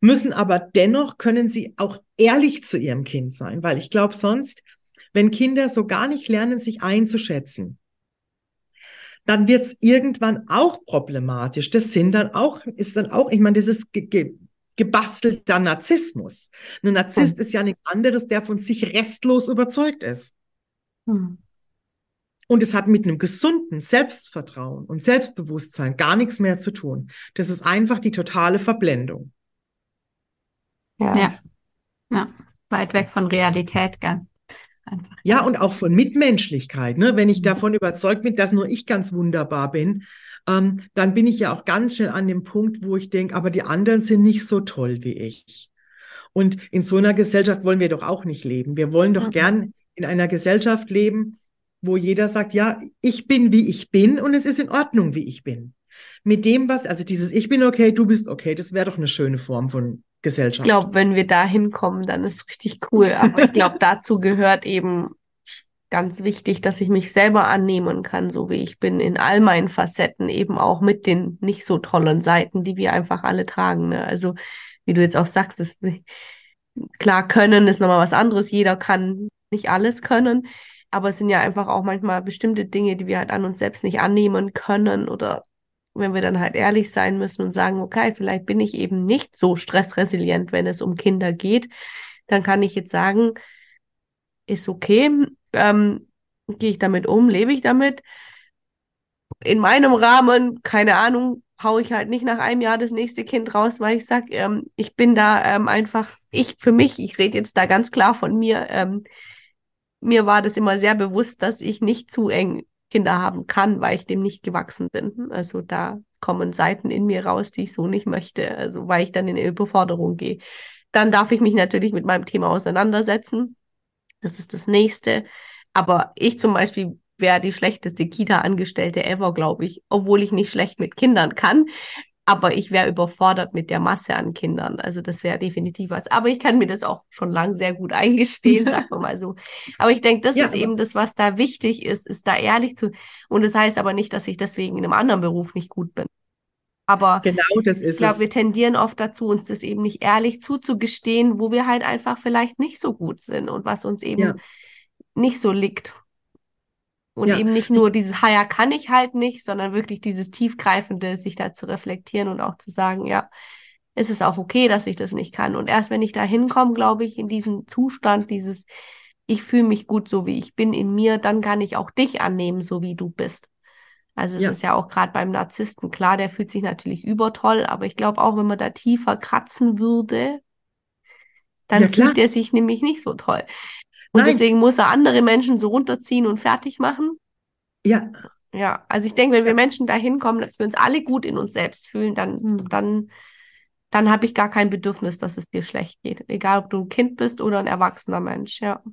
Müssen aber dennoch können sie auch ehrlich zu ihrem Kind sein, weil ich glaube sonst, wenn Kinder so gar nicht lernen, sich einzuschätzen, dann wird es irgendwann auch problematisch. Das sind dann auch, ist dann auch, ich meine, das ist ge ge gebastelter Narzissmus. Ein Narzisst hm. ist ja nichts anderes, der von sich restlos überzeugt ist. Hm. Und es hat mit einem gesunden Selbstvertrauen und Selbstbewusstsein gar nichts mehr zu tun. Das ist einfach die totale Verblendung. Ja. Ja, ja. weit weg von Realität, gell? Einfach. Ja, und auch von Mitmenschlichkeit. Ne? Wenn ich mhm. davon überzeugt bin, dass nur ich ganz wunderbar bin, ähm, dann bin ich ja auch ganz schnell an dem Punkt, wo ich denke, aber die anderen sind nicht so toll wie ich. Und in so einer Gesellschaft wollen wir doch auch nicht leben. Wir wollen doch mhm. gern in einer Gesellschaft leben, wo jeder sagt, ja, ich bin, wie ich bin und es ist in Ordnung, wie ich bin. Mit dem, was, also dieses Ich bin okay, du bist okay, das wäre doch eine schöne Form von Gesellschaft. Ich glaube, wenn wir da hinkommen, dann ist richtig cool. Aber ich glaube, *laughs* dazu gehört eben ganz wichtig, dass ich mich selber annehmen kann, so wie ich bin, in all meinen Facetten, eben auch mit den nicht so tollen Seiten, die wir einfach alle tragen. Ne? Also, wie du jetzt auch sagst, ist, klar, können ist nochmal was anderes. Jeder kann nicht alles können. Aber es sind ja einfach auch manchmal bestimmte Dinge, die wir halt an uns selbst nicht annehmen können oder wenn wir dann halt ehrlich sein müssen und sagen, okay, vielleicht bin ich eben nicht so stressresilient, wenn es um Kinder geht, dann kann ich jetzt sagen, ist okay, ähm, gehe ich damit um, lebe ich damit. In meinem Rahmen, keine Ahnung, haue ich halt nicht nach einem Jahr das nächste Kind raus, weil ich sage, ähm, ich bin da ähm, einfach, ich für mich, ich rede jetzt da ganz klar von mir, ähm, mir war das immer sehr bewusst, dass ich nicht zu eng Kinder haben kann, weil ich dem nicht gewachsen bin. Also da kommen Seiten in mir raus, die ich so nicht möchte, also weil ich dann in eine Überforderung gehe. Dann darf ich mich natürlich mit meinem Thema auseinandersetzen. Das ist das nächste. Aber ich zum Beispiel wäre die schlechteste Kita-Angestellte ever, glaube ich, obwohl ich nicht schlecht mit Kindern kann aber ich wäre überfordert mit der Masse an Kindern. Also das wäre definitiv was. Aber ich kann mir das auch schon lang sehr gut eingestehen, sagen wir mal so. *laughs* Aber ich denke, das ja, ist eben das, was da wichtig ist, ist da ehrlich zu. Und das heißt aber nicht, dass ich deswegen in einem anderen Beruf nicht gut bin. Aber genau das ist ich glaube, wir tendieren oft dazu, uns das eben nicht ehrlich zuzugestehen, wo wir halt einfach vielleicht nicht so gut sind und was uns eben ja. nicht so liegt. Und ja. eben nicht nur dieses, ja, kann ich halt nicht, sondern wirklich dieses tiefgreifende, sich da zu reflektieren und auch zu sagen, ja, es ist auch okay, dass ich das nicht kann. Und erst wenn ich da hinkomme, glaube ich, in diesen Zustand, dieses, ich fühle mich gut so, wie ich bin in mir, dann kann ich auch dich annehmen, so wie du bist. Also es ja. ist ja auch gerade beim Narzissten klar, der fühlt sich natürlich übertoll, aber ich glaube auch, wenn man da tiefer kratzen würde, dann ja, fühlt er sich nämlich nicht so toll. Und Nein. deswegen muss er andere Menschen so runterziehen und fertig machen. Ja. Ja, also ich denke, wenn wir Menschen dahin kommen, dass wir uns alle gut in uns selbst fühlen, dann, hm. dann, dann habe ich gar kein Bedürfnis, dass es dir schlecht geht. Egal, ob du ein Kind bist oder ein erwachsener Mensch, ja.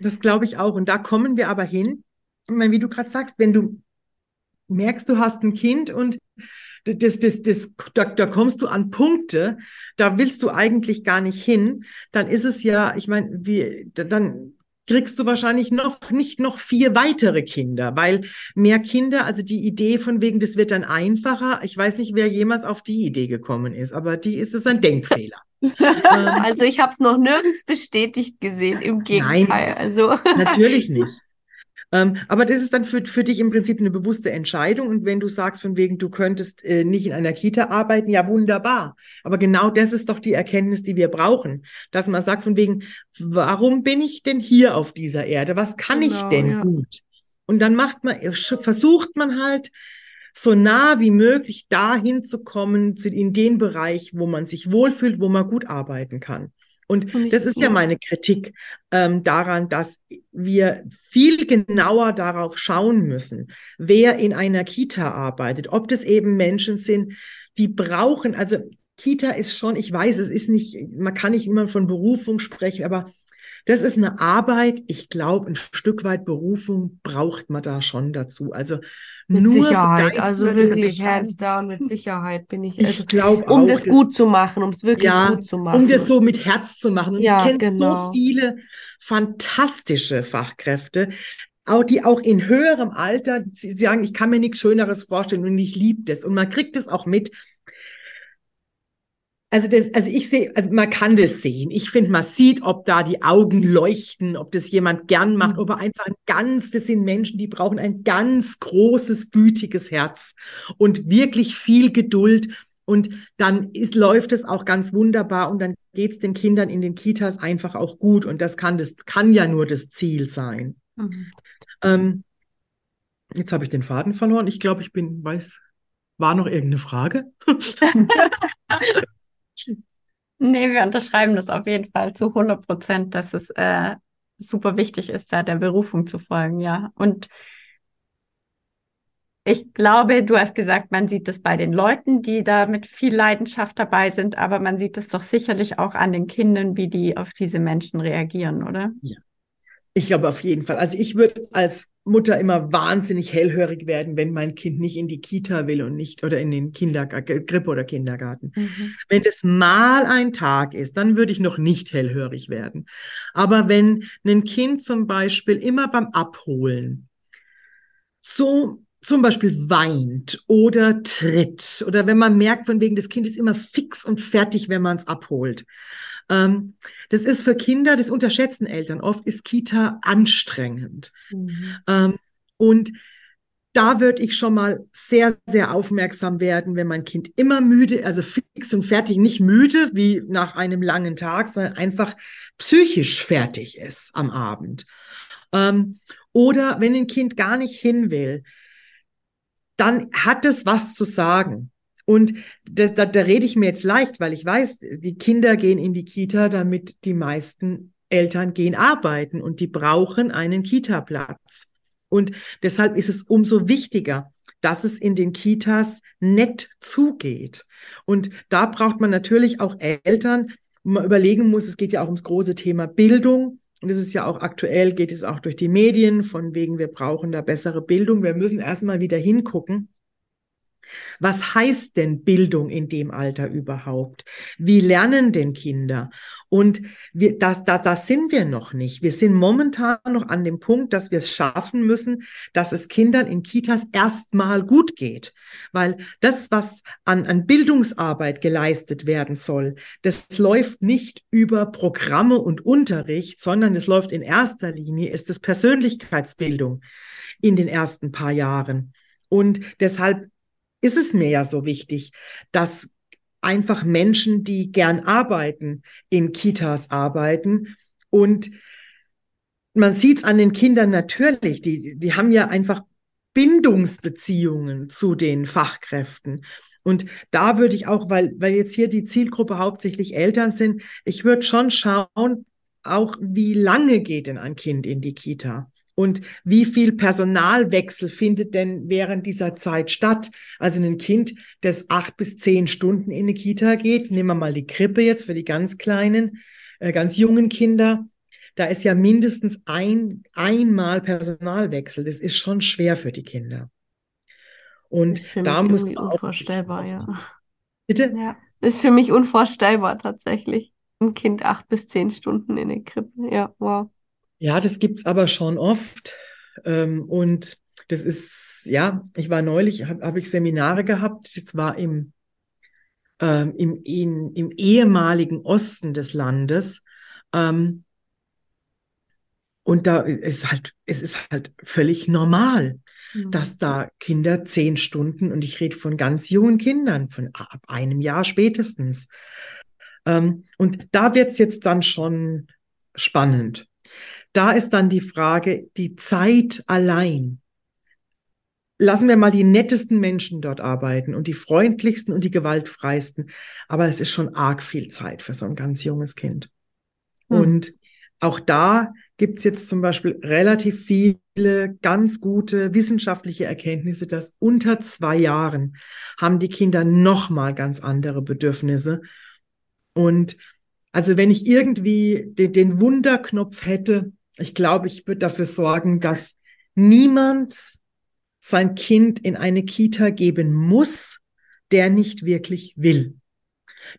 Das glaube ich auch. Und da kommen wir aber hin. Ich meine, wie du gerade sagst, wenn du merkst, du hast ein Kind und das, das, das, da, da kommst du an Punkte, da willst du eigentlich gar nicht hin, dann ist es ja, ich meine, wie, dann kriegst du wahrscheinlich noch nicht noch vier weitere Kinder, weil mehr Kinder, also die Idee von wegen, das wird dann einfacher. Ich weiß nicht, wer jemals auf die Idee gekommen ist, aber die ist es ein Denkfehler. *laughs* Ähm, also ich habe es noch nirgends bestätigt gesehen, im Gegenteil. Nein, also natürlich nicht. Ähm, aber das ist dann für, für dich im Prinzip eine bewusste Entscheidung. Und wenn du sagst, von wegen, du könntest äh, nicht in einer Kita arbeiten, ja, wunderbar. Aber genau das ist doch die Erkenntnis, die wir brauchen. Dass man sagt, von wegen, warum bin ich denn hier auf dieser Erde? Was kann genau, ich denn ja. gut? Und dann macht man, versucht man halt, so nah wie möglich dahin zu kommen, in den Bereich, wo man sich wohlfühlt, wo man gut arbeiten kann. Und das ist ja. meine Kritik ähm, daran, dass wir viel genauer darauf schauen müssen, wer in einer Kita arbeitet, ob das eben Menschen sind, die brauchen, also Kita ist schon, ich weiß, es ist nicht, man kann nicht immer von Berufung sprechen, aber das ist eine Arbeit. Ich glaube, ein Stück weit Berufung braucht man da schon dazu. Also mit nur Sicherheit, also wirklich hands down mit Sicherheit bin ich. Also, ich glaube um auch, das gut zu machen, um es wirklich ja, gut zu machen. Um das so mit Herz zu machen. Und ja, ich kenne genau. so viele fantastische Fachkräfte, auch die auch in höherem Alter sagen, ich kann mir nichts Schöneres vorstellen und ich liebe das. Und man kriegt es auch mit, also, das, also ich sehe, also man kann das sehen. Ich finde, man sieht, ob da die Augen leuchten, ob das jemand gern macht, mhm. ob er einfach ein ganz, das sind Menschen, die brauchen ein ganz großes, gütiges Herz und wirklich viel Geduld. Und dann ist, läuft es auch ganz wunderbar und dann geht es den Kindern in den Kitas einfach auch gut. Und das kann, das kann ja nur das Ziel sein. Mhm. Ähm, jetzt habe ich den Faden verloren. Ich glaube, ich bin, weiß, war noch irgendeine Frage? *laughs* *laughs* Nee, wir unterschreiben das auf jeden Fall zu 100 Prozent, dass es äh, super wichtig ist, da der Berufung zu folgen, ja. Und ich glaube, du hast gesagt, man sieht es bei den Leuten, die da mit viel Leidenschaft dabei sind, aber man sieht es doch sicherlich auch an den Kindern, wie die auf diese Menschen reagieren, oder? Ja. Ich glaube auf jeden Fall. Also ich würde als Mutter immer wahnsinnig hellhörig werden, wenn mein Kind nicht in die Kita will und nicht oder in den Kindergarten, Grippe oder Kindergarten. Mhm. Wenn es mal ein Tag ist, dann würde ich noch nicht hellhörig werden. Aber wenn ein Kind zum Beispiel immer beim Abholen so zum Beispiel weint oder tritt oder wenn man merkt, von wegen das Kind ist immer fix und fertig, wenn man es abholt. Ähm, das ist für Kinder, das unterschätzen Eltern oft, ist Kita anstrengend. Mhm. Ähm, und da würde ich schon mal sehr, sehr aufmerksam werden, wenn mein Kind immer müde, also fix und fertig, nicht müde wie nach einem langen Tag, sondern einfach psychisch fertig ist am Abend. Ähm, oder wenn ein Kind gar nicht hin will, dann hat es was zu sagen. Und da, da, da rede ich mir jetzt leicht, weil ich weiß, die Kinder gehen in die Kita, damit die meisten Eltern gehen arbeiten und die brauchen einen Kita-Platz. Und deshalb ist es umso wichtiger, dass es in den Kitas nett zugeht. Und da braucht man natürlich auch Eltern, wo man überlegen muss, es geht ja auch ums große Thema Bildung. Und es ist ja auch aktuell, geht es auch durch die Medien, von wegen, wir brauchen da bessere Bildung. Wir müssen erstmal wieder hingucken, was heißt denn Bildung in dem Alter überhaupt? Wie lernen denn Kinder? Und wir, das, da, das sind wir noch nicht. Wir sind momentan noch an dem Punkt, dass wir es schaffen müssen, dass es Kindern in Kitas erstmal gut geht. Weil das, was an, an Bildungsarbeit geleistet werden soll, das läuft nicht über Programme und Unterricht, sondern es läuft in erster Linie, ist es Persönlichkeitsbildung in den ersten paar Jahren. Und deshalb ist es mir ja so wichtig, dass einfach Menschen, die gern arbeiten, in Kitas arbeiten. Und man sieht es an den Kindern natürlich, die, die haben ja einfach Bindungsbeziehungen zu den Fachkräften. Und da würde ich auch, weil, weil jetzt hier die Zielgruppe hauptsächlich Eltern sind, ich würde schon schauen, auch wie lange geht denn ein Kind in die Kita? Und wie viel Personalwechsel findet denn während dieser Zeit statt? Also ein Kind, das acht bis zehn Stunden in eine Kita geht, nehmen wir mal die Krippe jetzt für die ganz kleinen, äh, ganz jungen Kinder. Da ist ja mindestens ein, einmal Personalwechsel. Das ist schon schwer für die Kinder. Und da muss man auch unvorstellbar, ja. Bitte? Ja, ist für mich unvorstellbar tatsächlich. Ein Kind acht bis zehn Stunden in der Krippe. Ja, wow. Ja, das gibt's aber schon oft. Ähm, und das ist, ja, ich war neulich, habe hab ich Seminare gehabt, das war im, ähm, im, in, im ehemaligen Osten des Landes. Ähm, und da ist halt, es ist halt völlig normal, mhm. dass da Kinder zehn Stunden, und ich rede von ganz jungen Kindern, von ab einem Jahr spätestens. Ähm, und da wird's jetzt dann schon spannend da ist dann die Frage, die Zeit allein. lassen wir mal die nettesten Menschen dort arbeiten und die freundlichsten und die gewaltfreisten. Aber es ist schon arg viel Zeit für so ein ganz junges Kind. Hm. Und auch da gibt es jetzt zum Beispiel relativ viele ganz gute wissenschaftliche Erkenntnisse, dass unter zwei Jahren haben die Kinder noch mal ganz andere Bedürfnisse. Und also wenn ich irgendwie den, den Wunderknopf hätte, ich glaube, ich würde dafür sorgen, dass niemand sein Kind in eine Kita geben muss, der nicht wirklich will.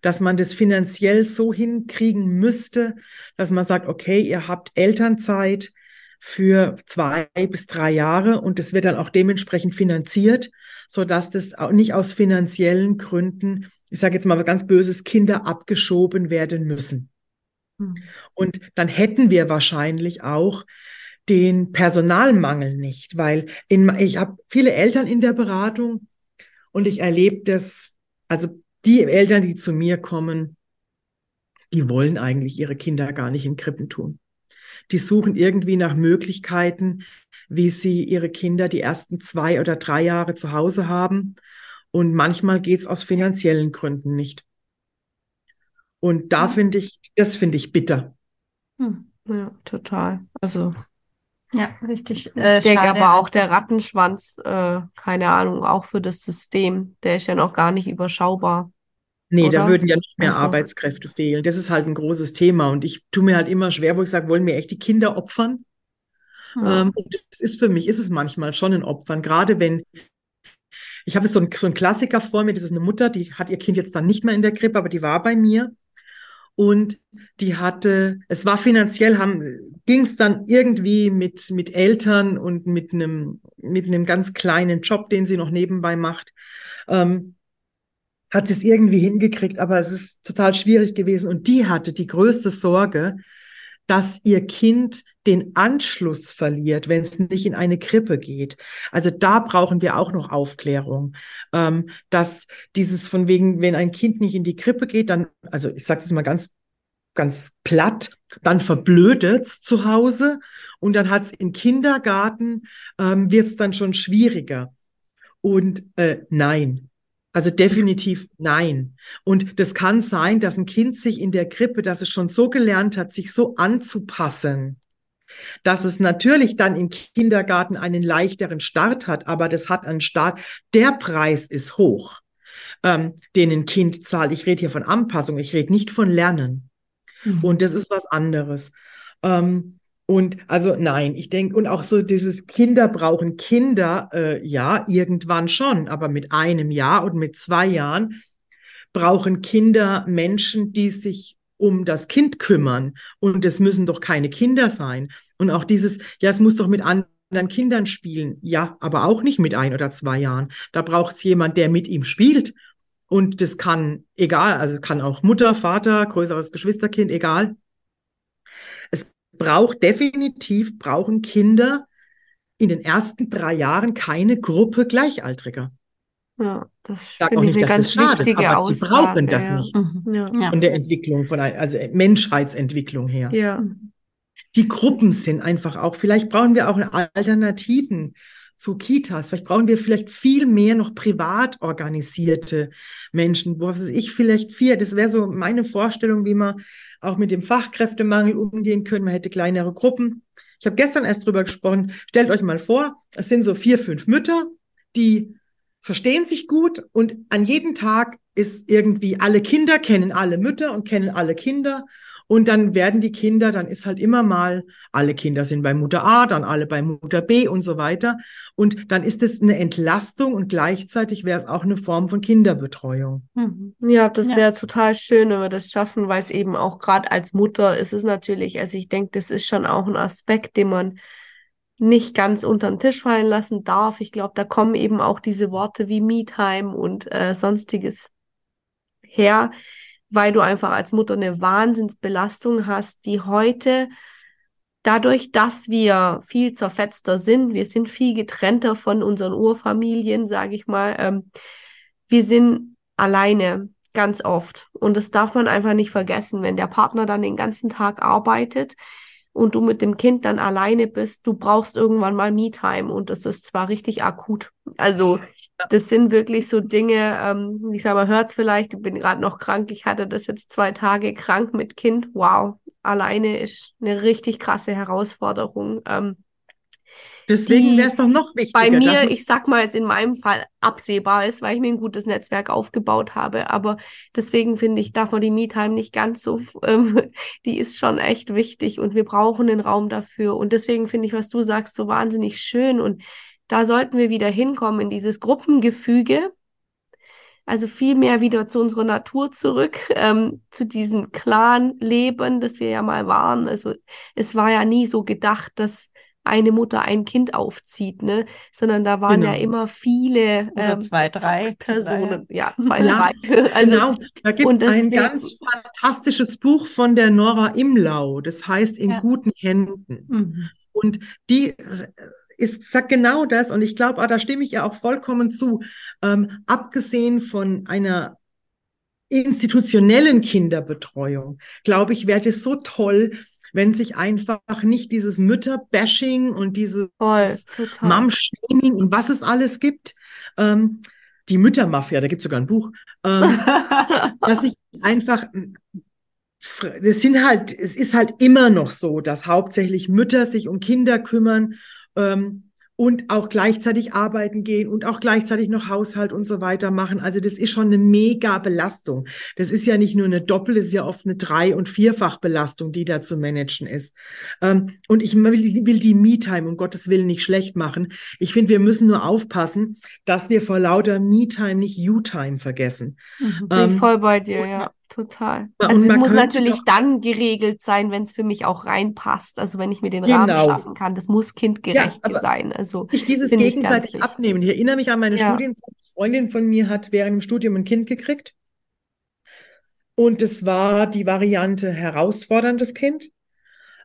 Dass man das finanziell so hinkriegen müsste, dass man sagt, okay, ihr habt Elternzeit für zwei bis drei Jahre und es wird dann auch dementsprechend finanziert, so dass das auch nicht aus finanziellen Gründen, ich sage jetzt mal was ganz Böses, Kinder abgeschoben werden müssen. Hm. Und dann hätten wir wahrscheinlich auch den Personalmangel nicht, weil in, ich habe viele Eltern in der Beratung und ich erlebe das, also die Eltern, die zu mir kommen, die wollen eigentlich ihre Kinder gar nicht in Krippen tun. Die suchen irgendwie nach Möglichkeiten, wie sie ihre Kinder die ersten zwei oder drei Jahre zu Hause haben. Und manchmal geht's aus finanziellen Gründen nicht. Und da finde ich, das finde ich bitter. Hm, ja, total. Also ja, richtig. Äh, ich denke aber auch der Rattenschwanz, äh, keine Ahnung, auch für das System, der ist ja noch gar nicht überschaubar. Nee, oder? da würden ja nicht mehr also. Arbeitskräfte fehlen. Das ist halt ein großes Thema. Und ich tue mir halt immer schwer, wo ich sage, wollen wir echt die Kinder opfern? Ja. Ähm, und das ist für mich, ist es manchmal schon ein Opfern. Gerade wenn, ich habe so einen, so einen Klassiker vor mir, das ist eine Mutter, die hat ihr Kind jetzt dann nicht mehr in der Krippe, aber die war bei mir. Und die hatte, es war finanziell, ging es dann irgendwie mit, mit Eltern und mit einem, mit einem ganz kleinen Job, den sie noch nebenbei macht, ähm, hat sie es irgendwie hingekriegt, aber es ist total schwierig gewesen. Und die hatte die größte Sorge, dass ihr Kind den Anschluss verliert, wenn es nicht in eine Krippe geht. Also da brauchen wir auch noch Aufklärung, ähm, dass dieses von wegen, wenn ein Kind nicht in die Krippe geht, dann, also ich sage es mal ganz ganz platt, dann verblödet zu Hause und dann hat es im Kindergarten, ähm, wird es dann schon schwieriger. Und äh, nein, also definitiv nein. Und das kann sein, dass ein Kind sich in der Krippe, dass es schon so gelernt hat, sich so anzupassen, dass es natürlich dann im Kindergarten einen leichteren Start hat, aber das hat einen Start. Der Preis ist hoch, ähm, den ein Kind zahlt. Ich rede hier von Anpassung, ich rede nicht von Lernen. Mhm. Und das ist was anderes. Ähm, und also nein, ich denke, und auch so dieses Kinder brauchen Kinder, äh, ja, irgendwann schon, aber mit einem Jahr und mit zwei Jahren brauchen Kinder Menschen, die sich um das Kind kümmern. Und es müssen doch keine Kinder sein. Und auch dieses, ja, es muss doch mit anderen Kindern spielen. Ja, aber auch nicht mit ein oder zwei Jahren. Da braucht es jemand, der mit ihm spielt. Und das kann egal, also kann auch Mutter, Vater, größeres Geschwisterkind, egal braucht definitiv, brauchen Kinder in den ersten drei Jahren keine Gruppe Gleichaltriger. Ja, das ich sage auch nicht, dass das schadet, aber Aussage, sie brauchen das ja. nicht. Mhm, ja. Von der Entwicklung, von also Menschheitsentwicklung her. Ja. Die Gruppen sind einfach auch, vielleicht brauchen wir auch Alternativen zu Kitas. Vielleicht brauchen wir vielleicht viel mehr noch privat organisierte Menschen, wo ich vielleicht vier, das wäre so meine Vorstellung, wie man auch mit dem Fachkräftemangel umgehen können. Man hätte kleinere Gruppen. Ich habe gestern erst drüber gesprochen. Stellt euch mal vor, es sind so vier, fünf Mütter, die verstehen sich gut und an jedem Tag ist irgendwie alle Kinder kennen alle Mütter und kennen alle Kinder und dann werden die Kinder, dann ist halt immer mal, alle Kinder sind bei Mutter A, dann alle bei Mutter B und so weiter. Und dann ist es eine Entlastung und gleichzeitig wäre es auch eine Form von Kinderbetreuung. Mhm. Ja, das wäre ja. total schön, wenn wir das schaffen, weil es eben auch gerade als Mutter ist es natürlich, also ich denke, das ist schon auch ein Aspekt, den man nicht ganz unter den Tisch fallen lassen darf. Ich glaube, da kommen eben auch diese Worte wie Me-Time und äh, sonstiges her, weil du einfach als Mutter eine Wahnsinnsbelastung hast, die heute dadurch, dass wir viel zerfetzter sind, wir sind viel getrennter von unseren Urfamilien, sage ich mal, ähm, wir sind alleine ganz oft. Und das darf man einfach nicht vergessen, wenn der Partner dann den ganzen Tag arbeitet und du mit dem Kind dann alleine bist, du brauchst irgendwann mal Me-Time und das ist zwar richtig akut. Also das sind wirklich so Dinge, ähm, ich sage mal, hört vielleicht, ich bin gerade noch krank, ich hatte das jetzt zwei Tage krank mit Kind. Wow, alleine ist eine richtig krasse Herausforderung. Ähm, Deswegen wäre es doch noch wichtiger. Bei mir, ich sag mal jetzt in meinem Fall, absehbar ist, weil ich mir ein gutes Netzwerk aufgebaut habe. Aber deswegen finde ich, darf man die Me-Time nicht ganz so, *laughs* ähm, die ist schon echt wichtig und wir brauchen den Raum dafür. Und deswegen finde ich, was du sagst, so wahnsinnig schön. Und da sollten wir wieder hinkommen in dieses Gruppengefüge. Also viel mehr wieder zu unserer Natur zurück, *laughs* ähm, zu diesem Clan-Leben, das wir ja mal waren. Also es war ja nie so gedacht, dass eine Mutter ein Kind aufzieht, ne? Sondern da waren genau. ja immer viele ähm, zwei, drei Personen. Ja, *laughs* zwei, ja, drei. *laughs* Also, genau, da gibt es ein ganz fantastisches Buch von der Nora Imlau, das heißt In ja. guten Händen. Mhm. Und die ist, sagt genau das, und ich glaube, ah, da stimme ich ja auch vollkommen zu. Ähm, abgesehen von einer institutionellen Kinderbetreuung, glaube ich, wäre das so toll, wenn sich einfach nicht dieses Mütterbashing und dieses Mom-Shaming und was es alles gibt, ähm, die Müttermafia, da gibt es sogar ein Buch, ähm, *laughs* dass sich einfach das sind halt, es ist halt immer noch so, dass hauptsächlich Mütter sich um Kinder kümmern ähm, und auch gleichzeitig arbeiten gehen und auch gleichzeitig noch Haushalt und so weiter machen. Also das ist schon eine mega Belastung. Das ist ja nicht nur eine Doppel, es ist ja oft eine Drei- und Vierfachbelastung, die da zu managen ist. Ähm, und ich will, die Me-Time um Gottes Willen nicht schlecht machen. Ich finde, wir müssen nur aufpassen, dass wir vor lauter Me-Time nicht You-Time vergessen. Mhm, bin ähm, voll bei dir, ja. Total. Also es muss natürlich dann geregelt sein, wenn es für mich auch reinpasst. Also wenn ich mir den genau. Rahmen schaffen kann. Das muss kindgerecht ja, sein. Also ich dieses gegenseitig ich abnehmen. Ich erinnere mich an meine ja. Studien. Eine Freundin von mir hat während dem Studium ein Kind gekriegt. Und es war die Variante herausforderndes Kind.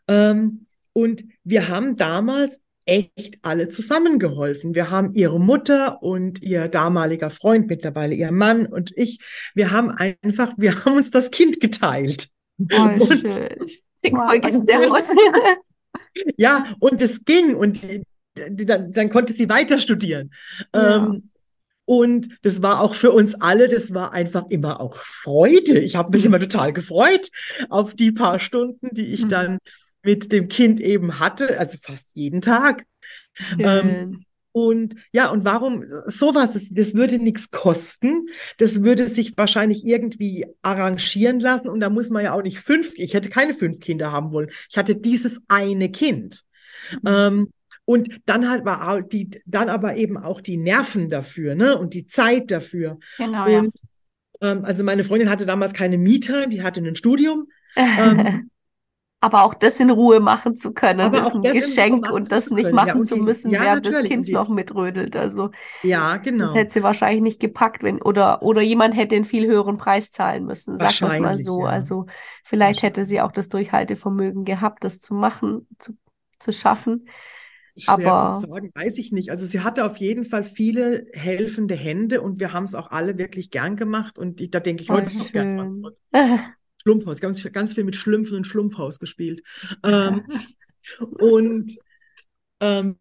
Ähm, und wir haben damals echt alle zusammengeholfen. Wir haben ihre Mutter und ihr damaliger Freund, mittlerweile ihr Mann und ich, wir haben einfach, wir haben uns das Kind geteilt. Oh, *laughs* und, schön. *laughs* ja, und es ging und dann, dann konnte sie weiter studieren. Ja. Ähm, und das war auch für uns alle, das war einfach immer auch Freude. Ich habe mich immer total gefreut auf die paar Stunden, die ich mhm. dann mit dem Kind eben hatte, also fast jeden Tag. Ähm, und ja, und warum sowas, das, das würde nichts kosten, das würde sich wahrscheinlich irgendwie arrangieren lassen und da muss man ja auch nicht fünf, ich hätte keine fünf Kinder haben wollen, ich hatte dieses eine Kind. Mhm. Ähm, und dann halt war die, dann aber eben auch die Nerven dafür, ne? Und die Zeit dafür. Genau, und, ja. Ähm, also meine Freundin hatte damals keine Me-Time, die hatte ein Studium. ähm, *laughs* aber auch das in Ruhe machen zu können, aber ist ein Geschenk und das nicht machen ja, und zu müssen, ja, während das Kind die, noch mitrödelt. Also ja, genau. Das hätte sie wahrscheinlich nicht gepackt, wenn oder oder jemand hätte einen viel höheren Preis zahlen müssen. Sag das mal so. Ja. Also vielleicht hätte sie auch das Durchhaltevermögen gehabt, das zu machen, zu, zu schaffen. Schwer aber zu sagen, weiß ich nicht. Also sie hatte auf jeden Fall viele helfende Hände und wir haben es auch alle wirklich gern gemacht und ich, da denke ich heute noch gern dran *laughs* Schlumpfhaus, ganz, ganz viel mit Schlümpfen und Schlumpfhaus gespielt. ähm, *laughs* und ähm,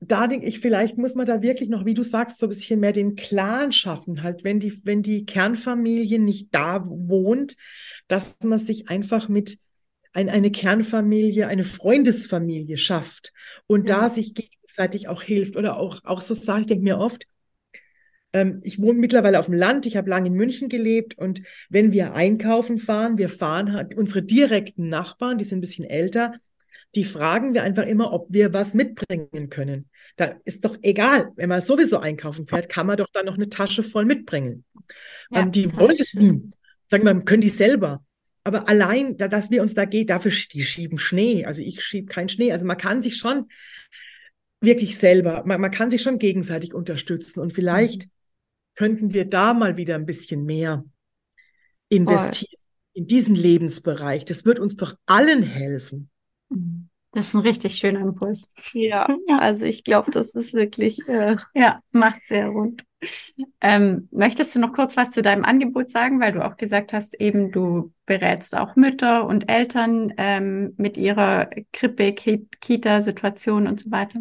da denke ich, vielleicht muss man da wirklich noch, wie du sagst, so ein bisschen mehr den Clan schaffen, halt, wenn die, wenn die Kernfamilie nicht da wohnt, dass man sich einfach mit ein, eine Kernfamilie, eine Freundesfamilie schafft und ja. da sich gegenseitig auch hilft oder auch, auch so sage ich denke mir oft, ähm, ich wohne mittlerweile auf dem Land, ich habe lange in München gelebt und wenn wir einkaufen fahren, wir fahren halt unsere direkten Nachbarn, die sind ein bisschen älter, die fragen wir einfach immer, ob wir was mitbringen können. Da ist doch egal, wenn man sowieso einkaufen fährt, kann man doch dann noch eine Tasche voll mitbringen. Ja, ähm, die wollen es nie. Sagen wir, können die selber. Aber allein, dass wir uns da gehen, dafür die schieben Schnee. Also ich schiebe keinen Schnee. Also man kann sich schon wirklich selber, man, man kann sich schon gegenseitig unterstützen. Und vielleicht mhm könnten wir da mal wieder ein bisschen mehr investieren Voll. in diesen Lebensbereich. Das wird uns doch allen helfen. Das ist ein richtig schöner Impuls. Ja, also ich glaube, das ist wirklich, äh, ja, macht sehr rund. Ähm, möchtest du noch kurz was zu deinem Angebot sagen, weil du auch gesagt hast, eben du berätst auch Mütter und Eltern ähm, mit ihrer Krippe, Kita-Situation und so weiter?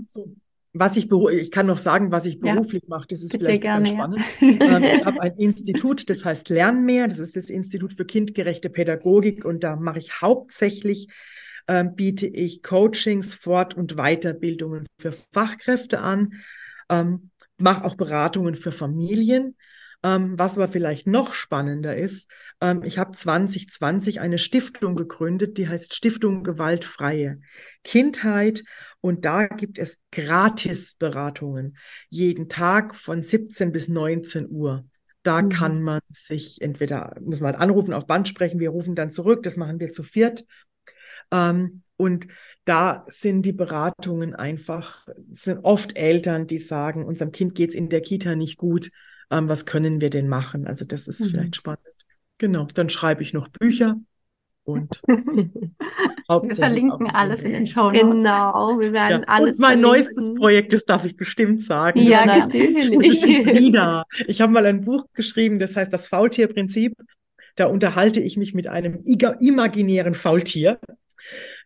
Was ich, ich kann noch sagen, was ich beruflich ja, mache, das ist vielleicht gerne, ganz spannend. Ja. *laughs* Ähm, ich habe ein Institut, das heißt Lernmehr, das ist das Institut für kindgerechte Pädagogik und da mache ich hauptsächlich ähm, biete ich Coachings, Fort- und Weiterbildungen für Fachkräfte an, ähm, mache auch Beratungen für Familien. Ähm, was aber vielleicht noch spannender ist, ähm, ich habe 2020 eine Stiftung gegründet, die heißt Stiftung Gewaltfreie Kindheit. Und da gibt es Gratisberatungen jeden Tag von 17 bis 19 Uhr. Da mhm. kann man sich entweder, muss man anrufen, auf Band sprechen, wir rufen dann zurück, das machen wir zu viert. Ähm, und da sind die Beratungen einfach, sind oft Eltern, die sagen, unserem Kind geht es in der Kita nicht gut, ähm, was können wir denn machen? Also das ist mhm. vielleicht spannend. Genau, dann schreibe ich noch Bücher und *laughs* wir verlinken alles in den Show Notes. Genau, wir werden ja. alles. Und mein verlinken. neuestes Projekt, das darf ich bestimmt sagen. Ja, natürlich. Wieder. *laughs* Ich habe mal ein Buch geschrieben, das heißt das Faultierprinzip. Da unterhalte ich mich mit einem imaginären Faultier.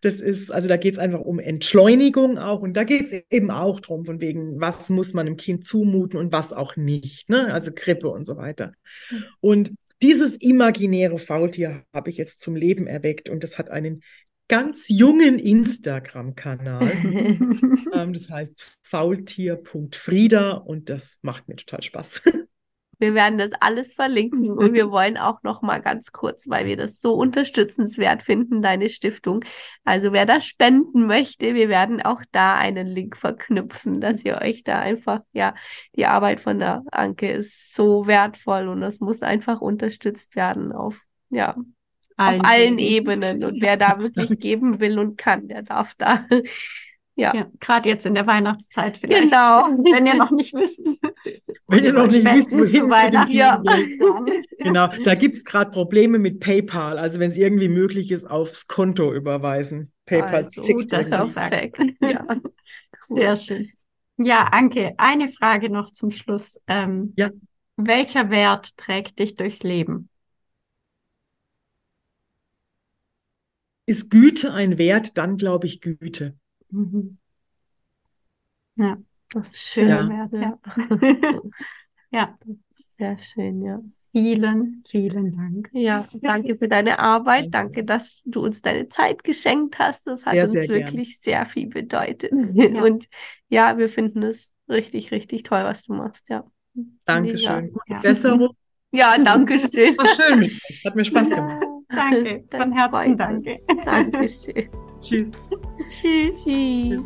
Das ist, also da geht es einfach um Entschleunigung auch und da geht es eben auch darum, von wegen, was muss man dem Kind zumuten und was auch nicht, ne? Also Krippe und so weiter. Mhm. Und dieses imaginäre Faultier habe ich jetzt zum Leben erweckt und das hat einen ganz jungen Instagram-Kanal. *laughs* ähm, das heißt faultier.frieda und das macht mir total Spaß. Wir werden das alles verlinken und wir wollen auch noch mal ganz kurz, weil wir das so unterstützenswert finden, deine Stiftung. Also wer da spenden möchte, wir werden auch da einen Link verknüpfen, dass ihr euch da einfach, ja, die Arbeit von der Anke ist so wertvoll und das muss einfach unterstützt werden auf, ja, allen auf allen Ebenen. Und wer da wirklich geben will und kann, der darf da ja, ja gerade jetzt in der Weihnachtszeit vielleicht. Genau. *laughs* Wenn ihr noch nicht wisst. Wenn ihr noch nicht wisst, wohin Weihnachten. *laughs* Ja. Genau, da gibt es gerade Probleme mit PayPal. Also wenn es irgendwie möglich ist, aufs Konto überweisen. PayPal also, zickt das auch weg. *laughs* Ja. Cool. Sehr schön. Ja, Anke, eine Frage noch zum Schluss. Ähm, ja. Welcher Wert trägt dich durchs Leben? Ist Güte ein Wert, dann glaube ich Güte. Mhm. Ja, das ist schön. Ja. ja. *laughs* ja, sehr schön, ja. Vielen, vielen Dank. Ja, danke für deine Arbeit. Danke, dass du uns deine Zeit geschenkt hast. Das hat sehr, uns sehr wirklich gern. sehr viel bedeutet. Ja. *laughs* Und ja, wir finden es richtig, richtig toll, was du machst. Ja. Dankeschön. Gute ja. Besserung. *laughs* Ja, danke schön. War schön mit euch. Hat mir Spaß gemacht. danke. Von Herzen danke. Dankeschön. Tschüss. Tschüss. Tschüss.